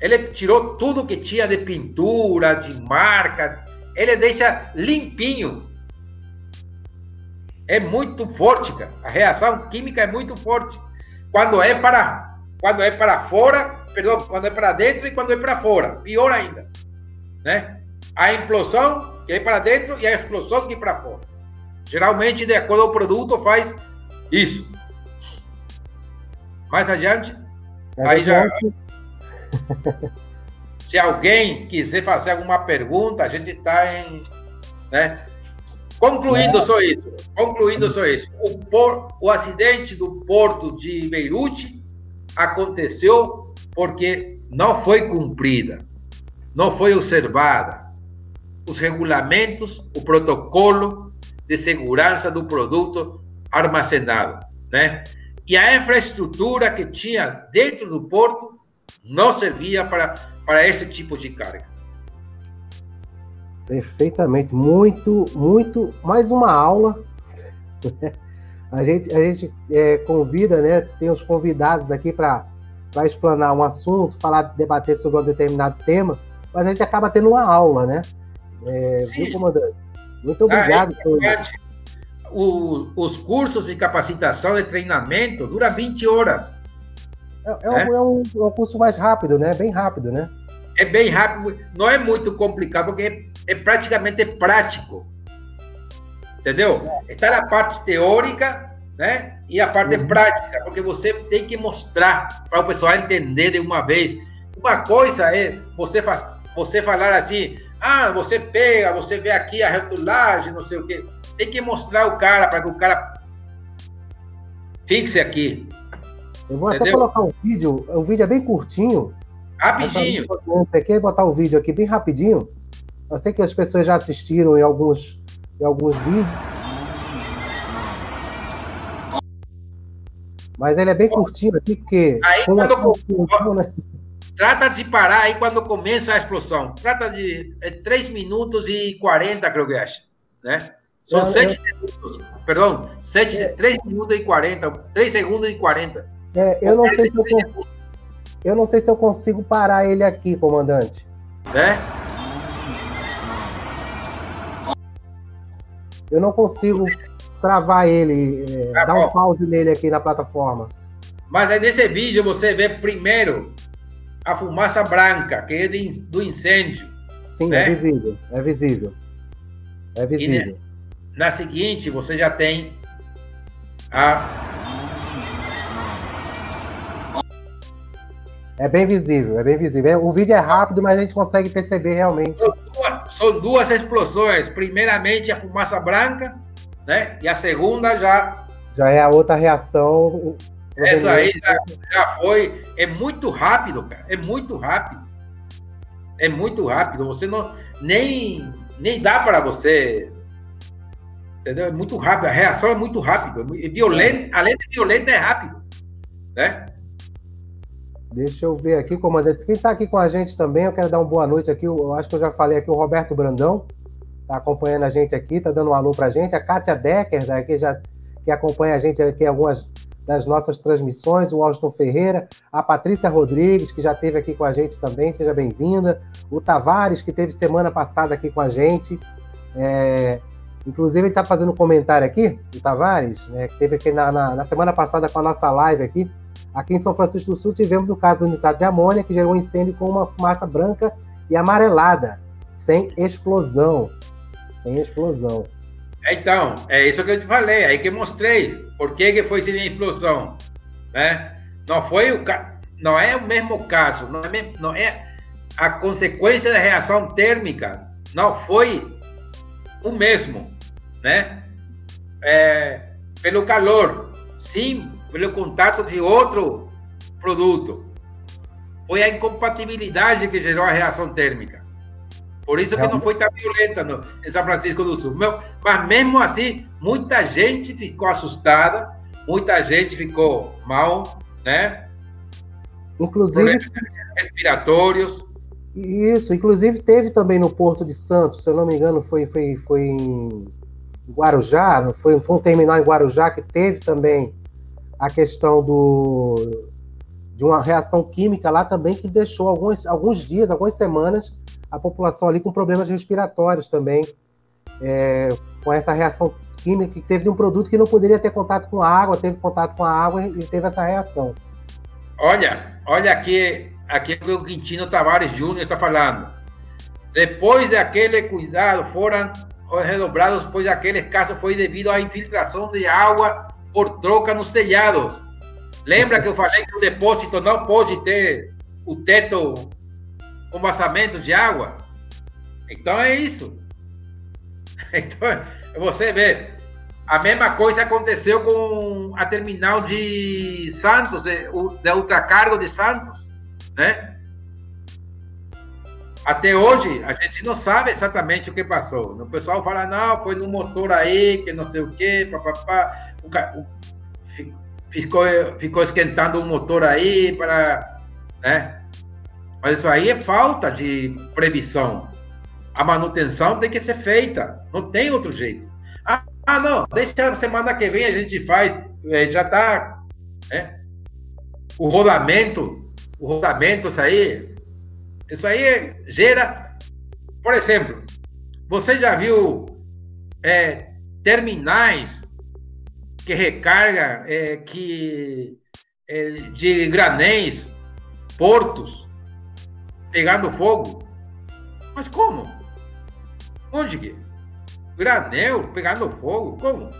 Ele tirou tudo que tinha de pintura, de marca. Ele deixa limpinho. É muito forte, cara. A reação química é muito forte. Quando é para, quando é para fora, perdão, quando é para dentro e quando é para fora, pior ainda, né? A implosão que é para dentro e a explosão que é para fora. Geralmente, de acordo com o produto, faz isso. Mais adiante, aí já. (laughs) Se alguém quiser fazer alguma pergunta, a gente está em. Né? Concluindo é. só isso. Concluindo só isso. O, por, o acidente do porto de Beirute aconteceu porque não foi cumprida, não foi observada os regulamentos, o protocolo de segurança do produto armazenado, né? E a infraestrutura que tinha dentro do porto não servia para, para esse tipo de carga. Perfeitamente, muito, muito, mais uma aula. A gente, a gente é, convida, né? Tem os convidados aqui para explanar um assunto, falar, debater sobre um determinado tema, mas a gente acaba tendo uma aula, né? É, viu, comandante? Muito obrigado. Ah, é o, os cursos de capacitação e treinamento duram 20 horas. É, é, um, é, um, é um curso mais rápido, né? Bem rápido, né? É bem rápido, não é muito complicado, porque é praticamente prático. Entendeu? Está na parte teórica, né? E a parte uhum. prática, porque você tem que mostrar para o pessoal entender de uma vez. Uma coisa é você, você falar assim, ah, você pega, você vê aqui a rotulagem, não sei o quê. Tem que mostrar o cara para que o cara fixe aqui. Eu vou Entendeu? até colocar um vídeo, o vídeo é bem curtinho. Rapidinho. Você quer botar o vídeo aqui bem rapidinho? Eu sei que as pessoas já assistiram em alguns, em alguns vídeos. Mas ele é bem curtinho aqui, porque. Aí, quando, né? Trata de parar aí quando começa a explosão. Trata de é, 3 minutos e 40, creio que acha. Né? São 7 é, minutos. Perdão, 7, é, 3 minutos e 40. 3 segundos e 40. É, eu não sei se eu, consigo, eu não sei se eu consigo parar ele aqui, comandante. É? Eu não consigo travar ele, é, tá dar um pause nele aqui na plataforma. Mas aí nesse vídeo você vê primeiro a fumaça branca, que é de, do incêndio. Sim, é né? é visível, é visível. É visível. E na seguinte, você já tem a. É bem visível, é bem visível. O vídeo é rápido, mas a gente consegue perceber realmente. Duas, são duas explosões. Primeiramente a fumaça branca, né? E a segunda já. Já é a outra reação essa aí já, já, foi. É muito rápido, cara. É muito rápido. É muito rápido. Você não. Nem, nem dá para você. Entendeu? É muito rápido. A reação é muito rápida. É violenta, além de violenta, é rápido. Né? Deixa eu ver aqui, comandante. Quem está aqui com a gente também, eu quero dar uma boa noite aqui. Eu acho que eu já falei aqui, o Roberto Brandão está acompanhando a gente aqui, está dando um alô para a gente. A Kátia Decker, né, que já que acompanha a gente aqui algumas das nossas transmissões, o Austin Ferreira, a Patrícia Rodrigues, que já esteve aqui com a gente também, seja bem-vinda, o Tavares, que teve semana passada aqui com a gente. É, inclusive, ele está fazendo um comentário aqui, o Tavares, né, que teve aqui na, na, na, semana passada com a nossa live aqui. Aqui em São Francisco do Sul tivemos o caso do nitrato de amônia, que gerou um incêndio com uma fumaça branca e amarelada, sem explosão. Sem explosão. Então, é isso que eu te falei, aí que mostrei por que, que foi sem explosão, né? Não foi o não é o mesmo caso, não é, não é a consequência da reação térmica, não foi o mesmo, né? é, pelo calor, sim pelo contato de outro produto. Foi a incompatibilidade que gerou a reação térmica. Por isso que não foi tão violenta no, em São Francisco do Sul. Mas mesmo assim, muita gente ficou assustada, muita gente ficou mal, né? Inclusive. Respiratórios. Isso, inclusive teve também no Porto de Santos, se eu não me engano, foi, foi, foi em Guarujá, foi, foi um terminal em Guarujá que teve também a questão do, de uma reação química lá também que deixou alguns, alguns dias, algumas semanas, a população ali com problemas respiratórios também, é, com essa reação química que teve de um produto que não poderia ter contato com a água, teve contato com a água e teve essa reação. Olha, olha aqui, aqui o Quintino Tavares Júnior está falando. Depois daquele cuidado foram redobrados, pois aquele caso foi devido à infiltração de água por troca nos telhados. Lembra que eu falei que o depósito não pode ter o teto com vazamento de água? Então é isso. (laughs) Então, você vê, a mesma coisa aconteceu com a terminal de Santos, de ultracargo de Santos, né? Até hoje, a gente não sabe exatamente o que passou. O pessoal fala, não, foi no motor aí, que não sei o quê, papapá ficou, ficou esquentando o motor aí para. Né? Mas isso aí é falta de previsão. A manutenção tem que ser feita, não tem outro jeito. Ah, ah não, deixa semana que vem a gente faz, é, já está. Né? O rolamento, o rolamento, isso aí, isso aí gera. Por exemplo, você já viu é, terminais que recarga é, que é, de granéis, portos, pegando fogo. Mas como? Onde que? Granel pegando fogo? Como?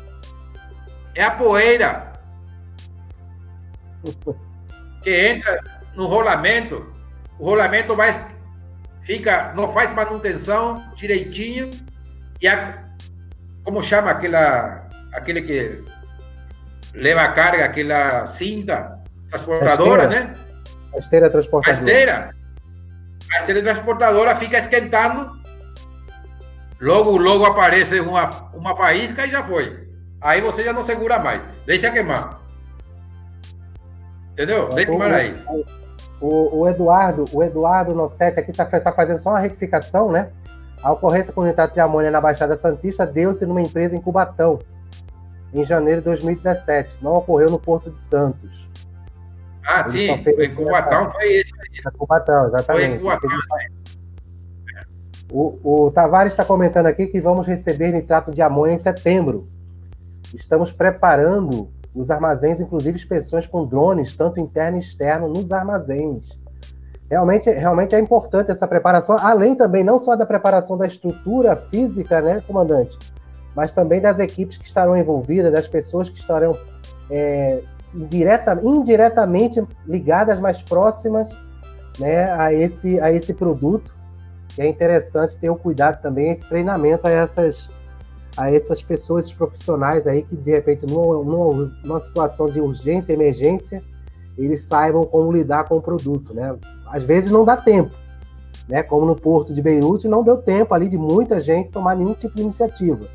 É a poeira (laughs) que entra no rolamento. O rolamento vai fica, não faz manutenção direitinho e a, como chama aquela aquele que leva a carga, aquela cinta transportadora, né? A esteira transportadora. A esteira. A esteira transportadora fica esquentando. Logo, logo aparece uma, uma faísca e já foi. Aí você já não segura mais. Deixa queimar. Entendeu? Deixa queimar aí. O, o, Eduardo, o Eduardo Nossetti aqui está tá fazendo só uma retificação, né? A ocorrência com nitrato de amônia na Baixada Santista deu-se numa empresa em Cubatão, em janeiro de 2017. Não ocorreu no Porto de Santos. Ah, Ele sim, foi em Cubatão, foi esse aí. Cubatão, exatamente. Foi Cubatão, o, o Tavares está comentando aqui que vamos receber nitrato de amônia em setembro. Estamos preparando os armazéns, inclusive inspeções com drones, tanto interno e externo, nos armazéns. Realmente, realmente é importante essa preparação, além também não só da preparação da estrutura física, né, comandante, mas também das equipes que estarão envolvidas, das pessoas que estarão é, indireta, indiretamente ligadas, mais próximas né, a, esse, a esse produto. E é interessante ter o cuidado também, esse treinamento a essas, a essas pessoas, esses profissionais aí que, de repente, numa, numa, numa situação de urgência, emergência, eles saibam como lidar com o produto. Né? Às vezes não dá tempo, né? como no porto de Beirute, não deu tempo ali de muita gente tomar nenhum tipo de iniciativa.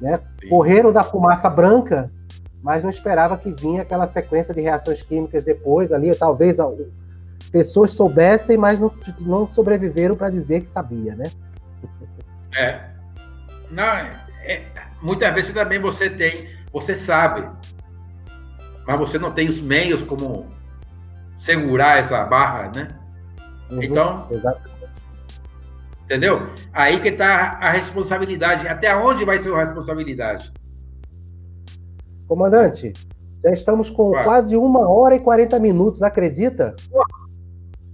Né? Correram da fumaça branca, mas não esperava que vinha aquela sequência de reações químicas depois ali. Talvez pessoas soubessem, mas não, não sobreviveram para dizer que sabia, né? É. Não, é, muitas vezes também você tem, você sabe, mas você não tem os meios como segurar essa barra, né? Uhum, então, exatamente. Entendeu? Aí que está a responsabilidade. Até onde vai ser a responsabilidade? Comandante, já estamos com quase uma hora e 40 minutos, acredita?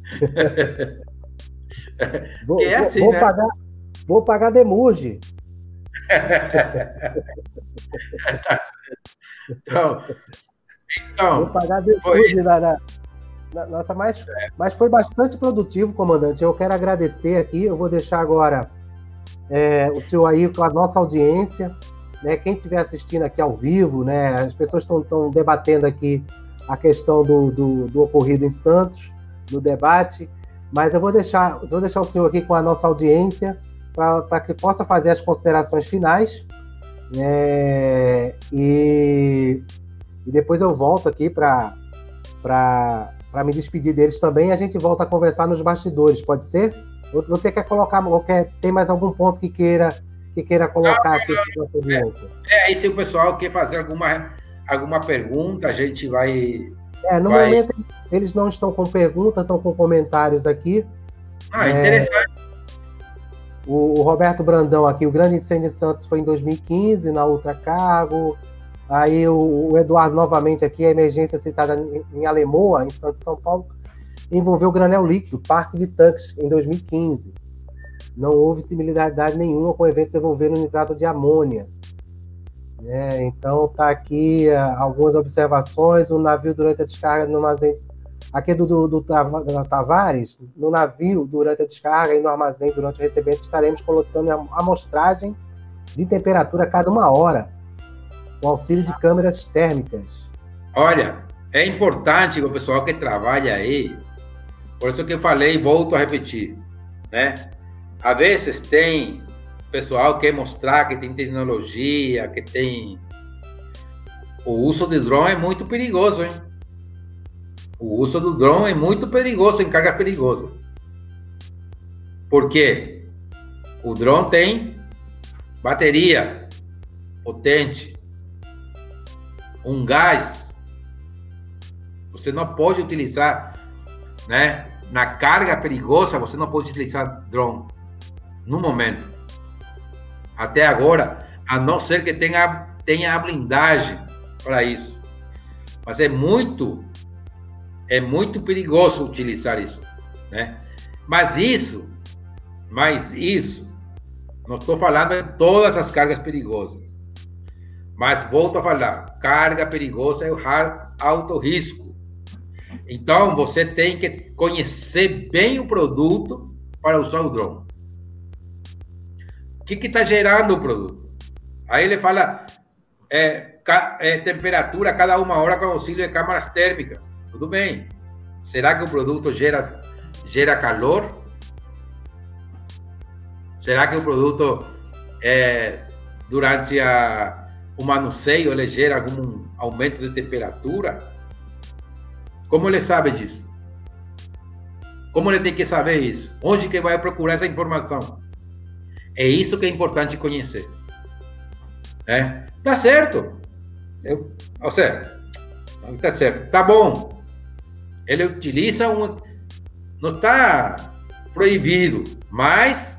(laughs) vou, é assim, vou, né? pagar, vou pagar demurge. (laughs) então, então, vou pagar demurge na, na, nossa, mas, mas foi bastante produtivo, comandante. Eu quero agradecer aqui. Eu vou deixar agora é, o senhor aí com a nossa audiência. né, quem estiver assistindo aqui ao vivo, né, as pessoas estão debatendo aqui a questão do, do, do, ocorrido em Santos, no debate, mas eu vou deixar, vou deixar o senhor aqui com a nossa audiência para que possa fazer as considerações finais. É, e, e, depois eu volto aqui para me despedir deles também e a gente volta a conversar nos bastidores, pode ser? Você quer colocar, ou quer, tem mais algum ponto que queira que queira colocar aqui para a audiência? É, aí se o pessoal quer fazer alguma, alguma pergunta, a gente vai. É, no vai... momento eles não estão com perguntas, estão com comentários aqui. Ah, é, interessante. O, o, Roberto Brandão aqui, o grande incêndio em Santos foi em 2015, na Ultracargo. Aí o, o Eduardo novamente aqui, a emergência citada em, em Alemoa, em Santos São Paulo, envolveu granel líquido, parque de tanques, em 2015. Não houve similaridade nenhuma com eventos envolvendo nitrato de amônia. É, então tá aqui uh, algumas observações. O navio durante a descarga no armazém. Aqui do, do, do, do Tavares, no navio durante a descarga e no armazém durante o recebimento, estaremos colocando a amostragem de temperatura a cada uma hora, com auxílio de câmeras térmicas. Olha, é importante o pessoal que trabalha aí, por isso que eu falei e volto a repetir, né? Às vezes tem pessoal que quer mostrar que tem tecnologia, que tem. O uso de drone é muito perigoso, hein? O uso do drone é muito perigoso em carga perigosa. Por quê? O drone tem bateria potente, um gás. Você não pode utilizar, né? Na carga perigosa, você não pode utilizar drone no momento. Até agora, a não ser que tenha, tenha a blindagem para isso. Mas é muito, é muito perigoso utilizar isso, né? Mas isso, mas isso, não estou falando em todas as cargas perigosas. Mas volto a falar, carga perigosa é o alto risco. Então você tem que conhecer bem o produto para usar o drone que está gerando o produto. Aí ele fala é, é, temperatura cada uma hora com auxílio de câmaras térmicas. Tudo bem. Será que o produto gera, gera calor? Será que o produto, é, durante a, o manuseio, ele gera algum aumento de temperatura? Como ele sabe disso? Como ele tem que saber isso? Onde que vai procurar essa informação? É isso que é importante conhecer. Né? Tá certo. Eu, ou seja, tá certo. Tá bom. Ele utiliza um. Não está proibido, mas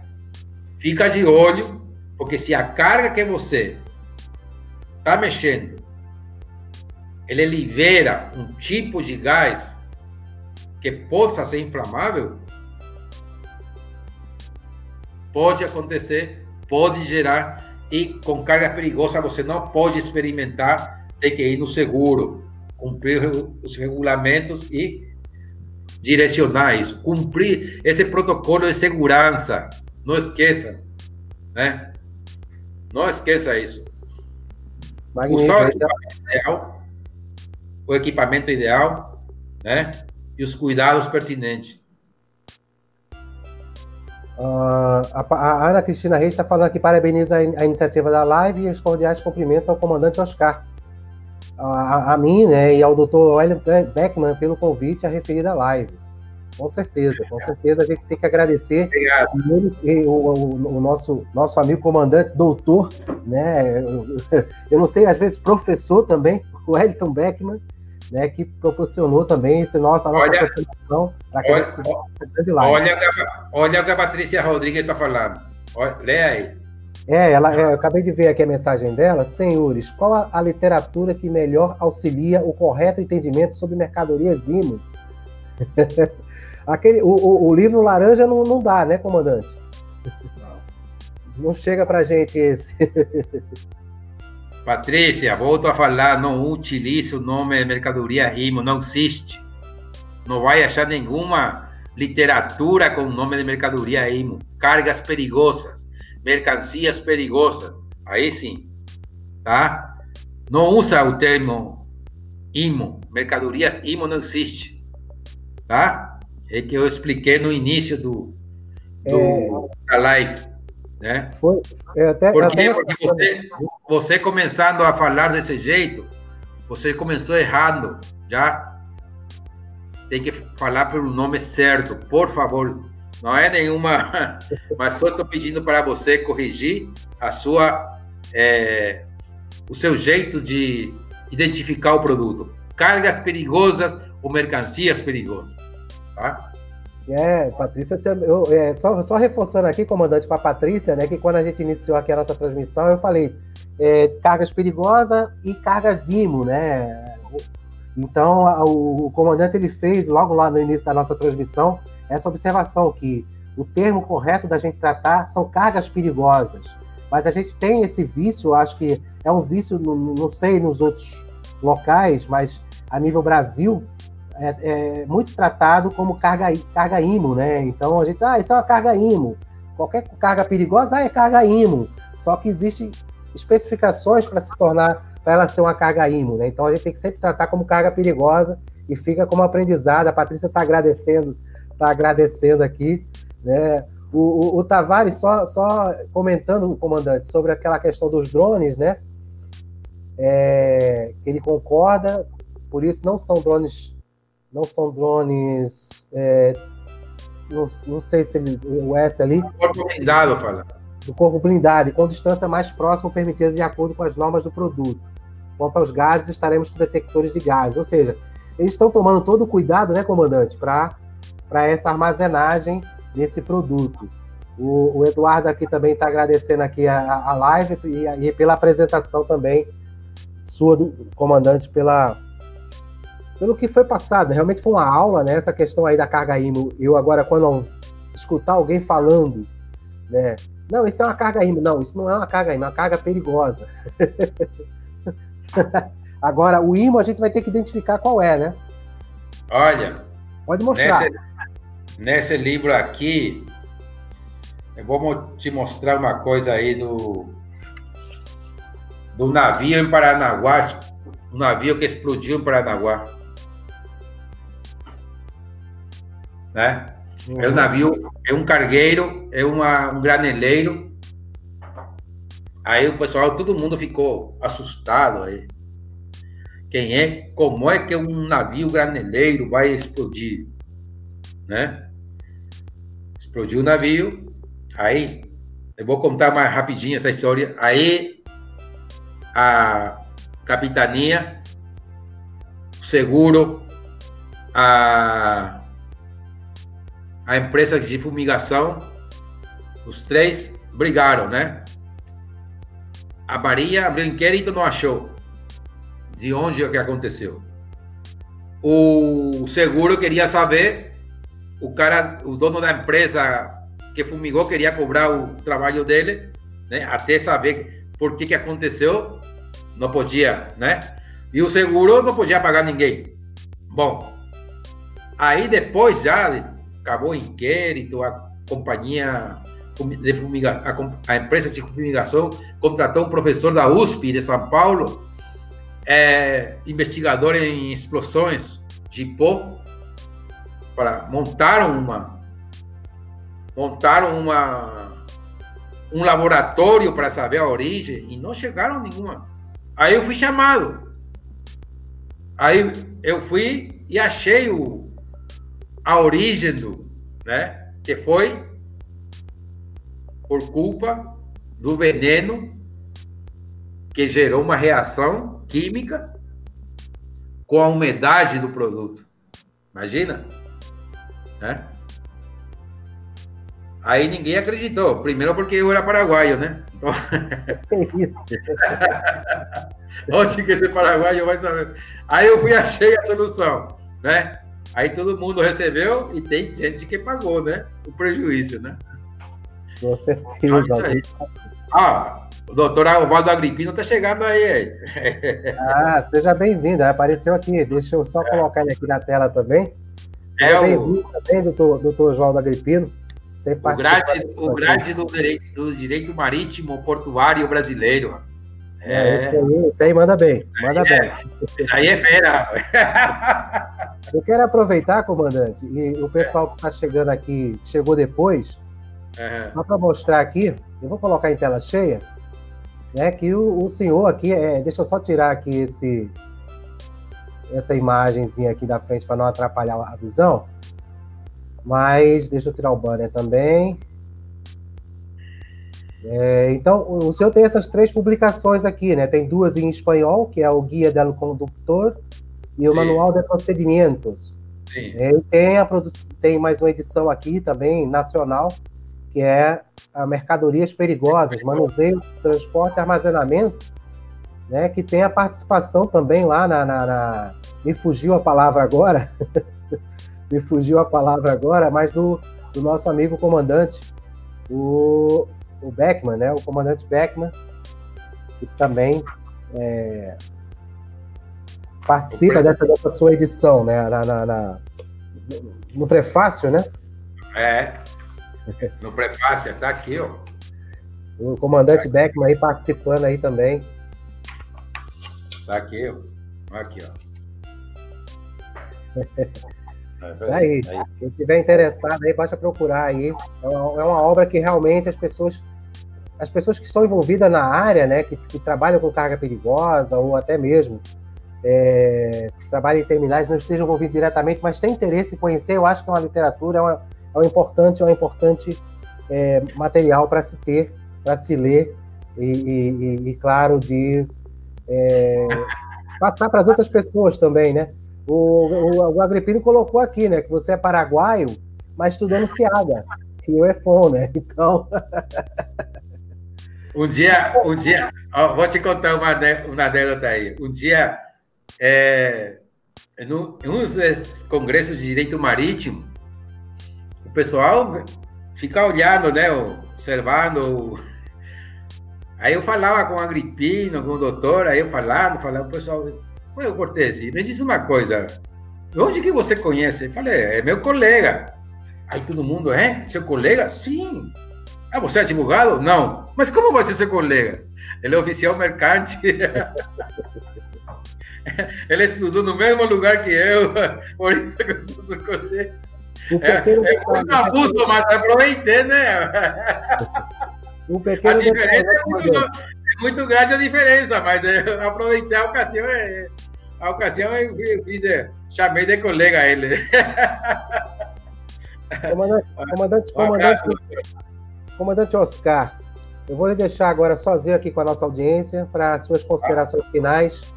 fica de olho, porque se a carga que você está mexendo, ele libera um tipo de gás que possa ser inflamável, pode acontecer, pode gerar e com carga perigosa você não pode experimentar, tem que ir no seguro, cumprir os regulamentos e direcionar isso, cumprir esse protocolo de segurança. Não esqueça, né? Não esqueça isso. Magnífico. Usar o equipamento ideal, o equipamento ideal, né? E os cuidados pertinentes. Uh, a, a, Ana Cristina Reis está falando aqui, parabeniza a, a, iniciativa da live e os cordiais cumprimentos ao comandante Oscar. A, a, mim, né, e ao doutor Hélio Beckman pelo convite à referida live. Com certeza, com certeza a gente tem que agradecer o, o, o, nosso, nosso amigo comandante, doutor, né? (laughs) Eu, não sei, às vezes professor também, o Wellington Beckman, né, que proporcionou também esse nosso, a nossa olha, apresentação olha, olha, olha o que a Patrícia Rodrigues está falando. Olha, lê aí. É, ela, é, eu acabei de ver aqui a mensagem dela. Senhores, qual a, a literatura que melhor auxilia o correto entendimento sobre mercadorias IMO? (laughs) Aquele, o, o, o, livro laranja não, não dá, né, comandante? Não, não chega pra gente esse. (laughs) Patrícia, volto a falar, não utilize o nome de mercadoria RIMO, não existe. Não vai achar nenhuma literatura com o nome de mercadoria RIMO. Cargas perigosas, mercancias perigosas. Aí sim. tá? Não usa o termo IMO, mercadorias IMO não existe, tá? É que eu expliquei no início do, do é... da live, né? Foi, até, porque, até... porque você, você começando a falar desse jeito, você começou errando, já tem que falar pelo nome certo, por favor. Não é nenhuma, (laughs) mas só estou pedindo para você corrigir a sua, é, o seu jeito de identificar o produto. Cargas perigosas ou mercancias perigosas, tá? É, Patrícia, eu, é, só, só reforçando aqui, comandante, para Patrícia, né, que quando a gente iniciou aqui a nossa transmissão, eu falei é, cargas perigosas e cargas IMO, né? Então, o, o, comandante ele fez logo lá no início da nossa transmissão essa observação que o termo correto da gente tratar são cargas perigosas. Mas a gente tem esse vício, acho que é um vício, não sei nos outros locais, mas a nível Brasil, é, é, muito tratado como carga, carga IMO, né? Então a gente, ah, isso é uma carga IMO. Qualquer carga perigosa ah, é carga IMO. Só que existem especificações para se tornar, para ela ser uma carga IMO, né? Então a gente tem que sempre tratar como carga perigosa e fica como aprendizado. A Patrícia está agradecendo, está agradecendo aqui, né? O, o, o, Tavares, só, só comentando, comandante, sobre aquela questão dos drones, né? É, ele concorda, por isso não são drones não são drones. É, não, não, sei se ele, o S ali. Do corpo blindado, fala. Do corpo blindado, e com distância mais próxima permitida de acordo com as normas do produto. Quanto aos gases, estaremos com detectores de gases. Ou seja, eles estão tomando todo o cuidado, né, comandante, para essa armazenagem desse produto. O, o, Eduardo aqui também está agradecendo aqui a, a live e, e, pela apresentação também sua do comandante pela, pelo que foi passado. Realmente foi uma aula, né? Essa questão aí da carga IMO. Eu agora, quando escutar alguém falando, né? Não, isso é uma carga IMO. Não, isso não é uma carga IMO, é uma carga perigosa. (laughs) agora, o IMO a gente vai ter que identificar qual é, né? Olha. Pode mostrar. Nesse, nesse livro aqui, eu vou te mostrar uma coisa aí do, do navio em Paranaguá, um navio que explodiu em Paranaguá. Né? Uhum. É um navio, é um cargueiro, é uma, um graneleiro. Aí o pessoal, todo mundo ficou assustado aí. Quem é? Como é que um navio graneleiro vai explodir, né? Explodiu o navio. Aí eu vou contar mais rapidinho essa história. Aí a capitania, o seguro, a a empresa de fumigação, os três brigaram, né? A Maria abriu inquérito não achou de onde é que aconteceu. O seguro queria saber, o cara, o dono da empresa que fumigou queria cobrar o trabalho dele, né? Até saber por que que aconteceu, não podia, né? E o seguro não podia pagar ninguém. Bom, aí depois já acabou o inquérito, a companhia de fumiga, a, empresa de fumigação contratou um professor da USP de São Paulo, é, investigador em explosões de pó, para montaram uma montaram uma um laboratório para saber a origem e não chegaram nenhuma. Aí eu fui chamado. Aí eu fui e achei o, a origem do, né? Que foi por culpa do veneno que gerou uma reação química com a umidade do produto. Imagina, né? Aí ninguém acreditou. Primeiro porque eu era paraguaio, né? Então... (laughs) É isso. (laughs) Onde que esse paraguaio vai saber? Aí eu fui achei a solução, né? Aí todo mundo recebeu e tem gente que pagou, né? O prejuízo, né? Com certeza. Ah, o doutor Alvaldo Agripino está chegando aí. ah, seja bem-vindo. Apareceu aqui. Deixa eu só é. colocar ele aqui na tela também. Seja é bem-vindo o... também, doutor, doutor Oswaldo Agripino. O grade, o grade do, direito, do direito marítimo portuário brasileiro. É, isso, aí, isso aí manda bem, manda é, bem. Isso aí é fera. (laughs) Eu quero aproveitar, comandante, e o pessoal que está chegando aqui, chegou depois, uhum. só para mostrar aqui, eu vou colocar em tela cheia, né, que o, o senhor aqui, é, deixa eu só tirar aqui esse, essa imagenzinha aqui da frente para não atrapalhar a visão. Mas deixa eu tirar o banner também. É, então, o senhor tem essas três publicações aqui, né? Tem duas em espanhol, que é o Guia del Conductor e o Sim. Manual de Procedimentos. Sim. É, e tem, a tem mais uma edição aqui também, nacional, que é a Mercadorias Perigosas, Manuseio, Transporte e Armazenamento, né? Que tem a participação também lá na, na, na... Me fugiu a palavra agora. (laughs) me fugiu a palavra agora, mas do, do nosso amigo comandante, o, o Beckman, né? O comandante Beckman, que também é, participa dessa, dessa sua edição, né? Na, na, na, no prefácio, né? É. (laughs) No prefácio, tá aqui, ó. O comandante Beckman aí participando aí também. Tá aqui, ó. Aqui, ó. (laughs) É aí, aí, quem estiver interessado aí, basta procurar aí. É uma, é uma, obra que realmente as pessoas, as pessoas que estão envolvidas na área, né, que, que trabalham com carga perigosa ou até mesmo é, trabalham em terminais, não estejam envolvidos diretamente, mas têm interesse em conhecer, eu acho que é uma literatura, é, uma, é um importante, é um importante é, material para se ter, para se ler e, e, e claro, de é, passar para as outras pessoas também, né? O, o, o Agripino colocou aqui, né? Que você é paraguaio, mas estudou no Ciaga. E eu é FON, né? Então. um dia, um dia, ó, vou te contar uma, uma anedota aí. Um dia, é, no, em um desses congressos de direito marítimo, o pessoal fica olhando, né? Observando. Aí eu falava com o Agripino, com o doutor, aí eu falava, falava, o pessoal, Oi, Cortez, me diz uma coisa. Onde que você conhece? Eu falei, é meu colega. Aí todo mundo, é? Seu colega? Sim. Ah, você é advogado? Não. Mas como vai ser seu colega? Ele é oficial mercante. (laughs) Ele estudou no mesmo lugar que eu, (laughs) por isso que eu sou seu colega. É, é muito abuso, mas aproveitei, né? (laughs) Um pequeno a diferença é muito, é muito, grande a diferença, mas aproveitei a ocasião. É, a ocasião eu fiz, é, chamei de colega ele. Comandante, comandante, comandante, comandante Oscar, eu vou lhe deixar agora sozinho aqui com a nossa audiência para suas considerações finais.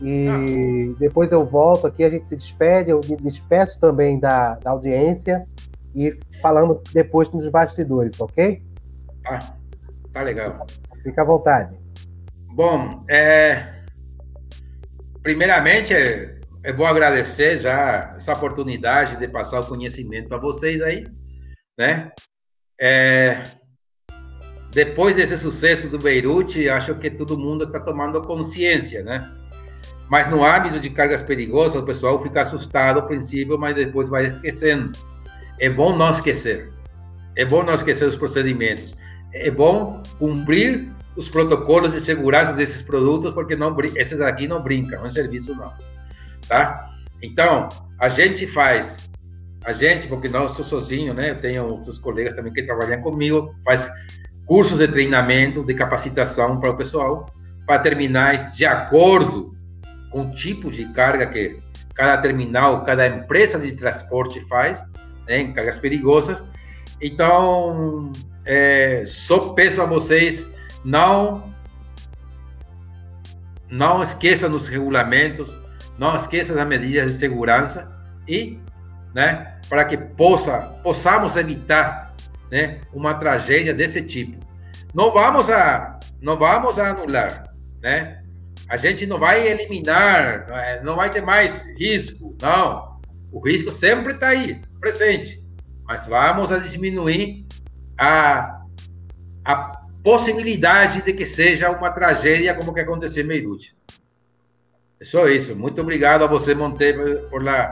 E ah. depois eu volto aqui, a gente se despede, eu me despeço também da, da audiência e falamos depois nos bastidores, ok? Ah, tá legal. Fica à vontade. Bom, é, primeiramente, é, é bom agradecer já essa oportunidade de passar o conhecimento para vocês aí, né? É, depois desse sucesso do Beirute, acho que todo mundo está tomando consciência, né? Mas no âmbito de cargas perigosas, o pessoal fica assustado ao princípio, mas depois vai esquecendo. É bom não esquecer. É bom não esquecer os procedimentos. É bom cumprir os protocolos de segurança desses produtos, porque não esses aqui não brincam, é um serviço não, tá? Então, a gente faz, a gente, porque não sou sozinho, né? Eu tenho outros colegas também que trabalham comigo, faz cursos de treinamento, de capacitação para o pessoal, para terminais de acordo com tipos de carga que cada terminal, cada empresa de transporte faz, né, em cargas perigosas. Então, é, só peço a vocês não não esqueça nos regulamentos, não esqueça das medidas de segurança e, né, para que possa possamos evitar, né, uma tragédia desse tipo. Não vamos a não vamos a anular, né? A gente não vai eliminar, não vai ter mais risco, não. O risco sempre está aí, presente, mas vamos a diminuir a, a possibilidade de que seja uma tragédia como que aconteceu em Beirute. É só isso. Muito obrigado a você, Monteiro, por la,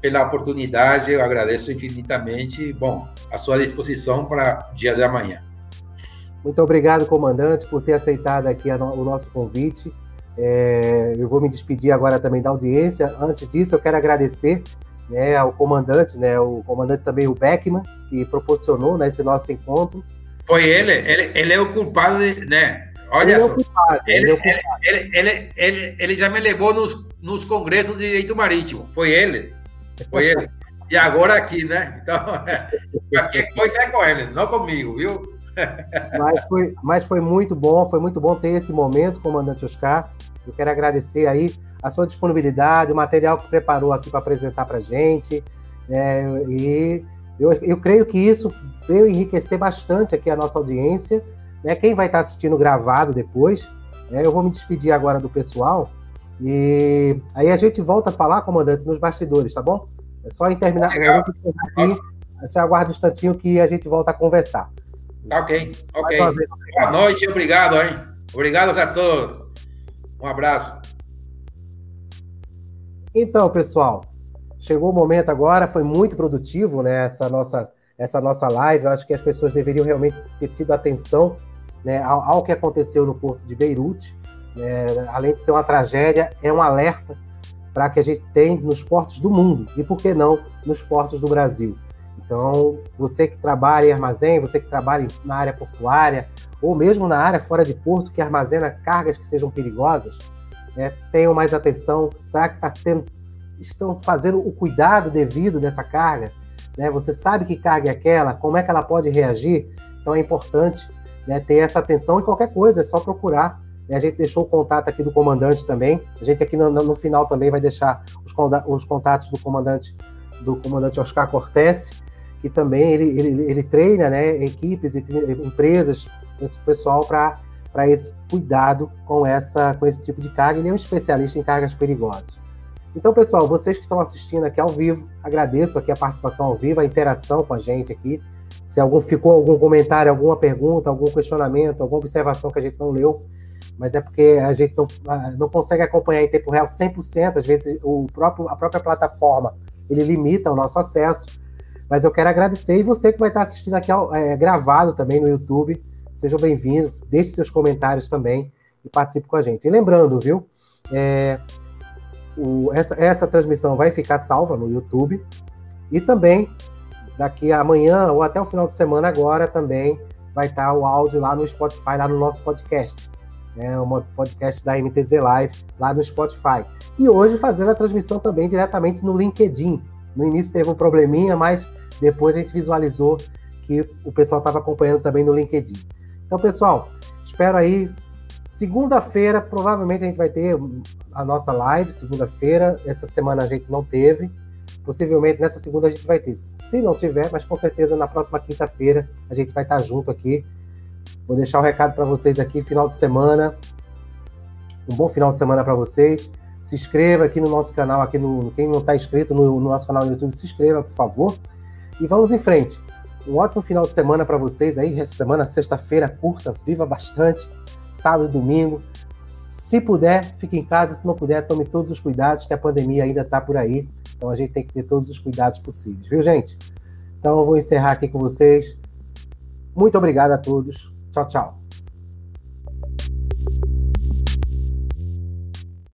pela oportunidade. Eu agradeço infinitamente. Bom, à sua disposição para o dia de amanhã. Muito obrigado, comandante, por ter aceitado aqui o nosso convite. É, eu vou me despedir agora também da audiência. Antes disso, eu quero agradecer né, ao comandante, né, o comandante também, o Beckman, que proporcionou né, esse nosso encontro. Foi ele, ele, ele é o culpado, de, né? Olha ele só. É culpado, ele, ele, ele, ele, ele, ele, já me levou nos, nos congressos de direito marítimo. Foi ele. Foi ele. E agora aqui, né? Então, qualquer coisa é com ele, não comigo, viu? mas, foi, mas foi muito bom, foi muito bom ter esse momento, comandante Oscar. Eu quero agradecer aí a sua disponibilidade, o material que preparou aqui para apresentar para a gente. É, e eu, eu creio que isso veio enriquecer bastante aqui a nossa audiência. Né? Quem vai estar assistindo gravado depois, né? eu vou me despedir agora do pessoal. E aí a gente volta a falar, comandante, nos bastidores, tá bom? É só em terminar aqui. Você aguarda um instantinho que a gente volta a conversar. Tá ok, ok. Boa noite, obrigado, hein? Obrigado a todos. Um abraço. Então, pessoal, chegou o momento agora, foi muito produtivo, né, essa nossa, essa nossa live. Eu acho que as pessoas deveriam realmente ter tido atenção né, ao, ao que aconteceu no porto de Beirute. Né, além de ser uma tragédia, é um alerta para que a gente tenha nos portos do mundo e, por que não, nos portos do Brasil. Então, você que trabalha em armazém, você que trabalha na área portuária, ou mesmo na área fora de porto, que armazena cargas que sejam perigosas, né, tenham mais atenção. Será que tá tendo, estão fazendo o cuidado devido dessa carga? Né? Você sabe que carga é aquela, como é que ela pode reagir? Então, é importante né, ter essa atenção e qualquer coisa, é só procurar. Né? A gente deixou o contato aqui do comandante também. A gente aqui no, no final também vai deixar os, os contatos do comandante do comandante Oscar Cortese que também ele, ele, ele treina né, equipes e empresas, esse pessoal para esse cuidado com, essa, com esse tipo de carga. Ele é um especialista em cargas perigosas. Então, pessoal, vocês que estão assistindo aqui ao vivo, agradeço aqui a participação ao vivo, a interação com a gente aqui. Se algum ficou algum comentário, alguma pergunta, algum questionamento, alguma observação que a gente não leu, mas é porque a gente não, não consegue acompanhar em tempo real 100%, às vezes o próprio, a própria plataforma ele limita o nosso acesso. Mas eu quero agradecer e você que vai estar assistindo aqui é, gravado também no YouTube, sejam bem-vindos, deixe seus comentários também e participe com a gente. E lembrando, viu, é, o, essa, essa transmissão vai ficar salva no YouTube e também daqui amanhã ou até o final de semana agora também vai estar o áudio lá no Spotify, lá no nosso podcast. Né, um podcast da MTZ Live lá no Spotify. E hoje fazendo a transmissão também diretamente no LinkedIn. No início teve um probleminha, mas depois a gente visualizou que o pessoal estava acompanhando também no LinkedIn. Então, pessoal, espero aí. Segunda-feira, provavelmente a gente vai ter a nossa live. Segunda-feira, essa semana a gente não teve. Possivelmente nessa segunda a gente vai ter. Se não tiver, mas com certeza na próxima quinta-feira a gente vai estar junto aqui. Vou deixar o um recado para vocês aqui, final de semana. Um bom final de semana para vocês. Se inscreva aqui no nosso canal, aqui no quem não está inscrito no, no nosso canal no YouTube, se inscreva, por favor. E vamos em frente. Um ótimo final de semana para vocês aí. Semana, sexta-feira, curta, viva bastante. Sábado domingo. Se puder, fique em casa. Se não puder, tome todos os cuidados, que a pandemia ainda está por aí. Então a gente tem que ter todos os cuidados possíveis, viu, gente? Então eu vou encerrar aqui com vocês. Muito obrigado a todos. Tchau, tchau.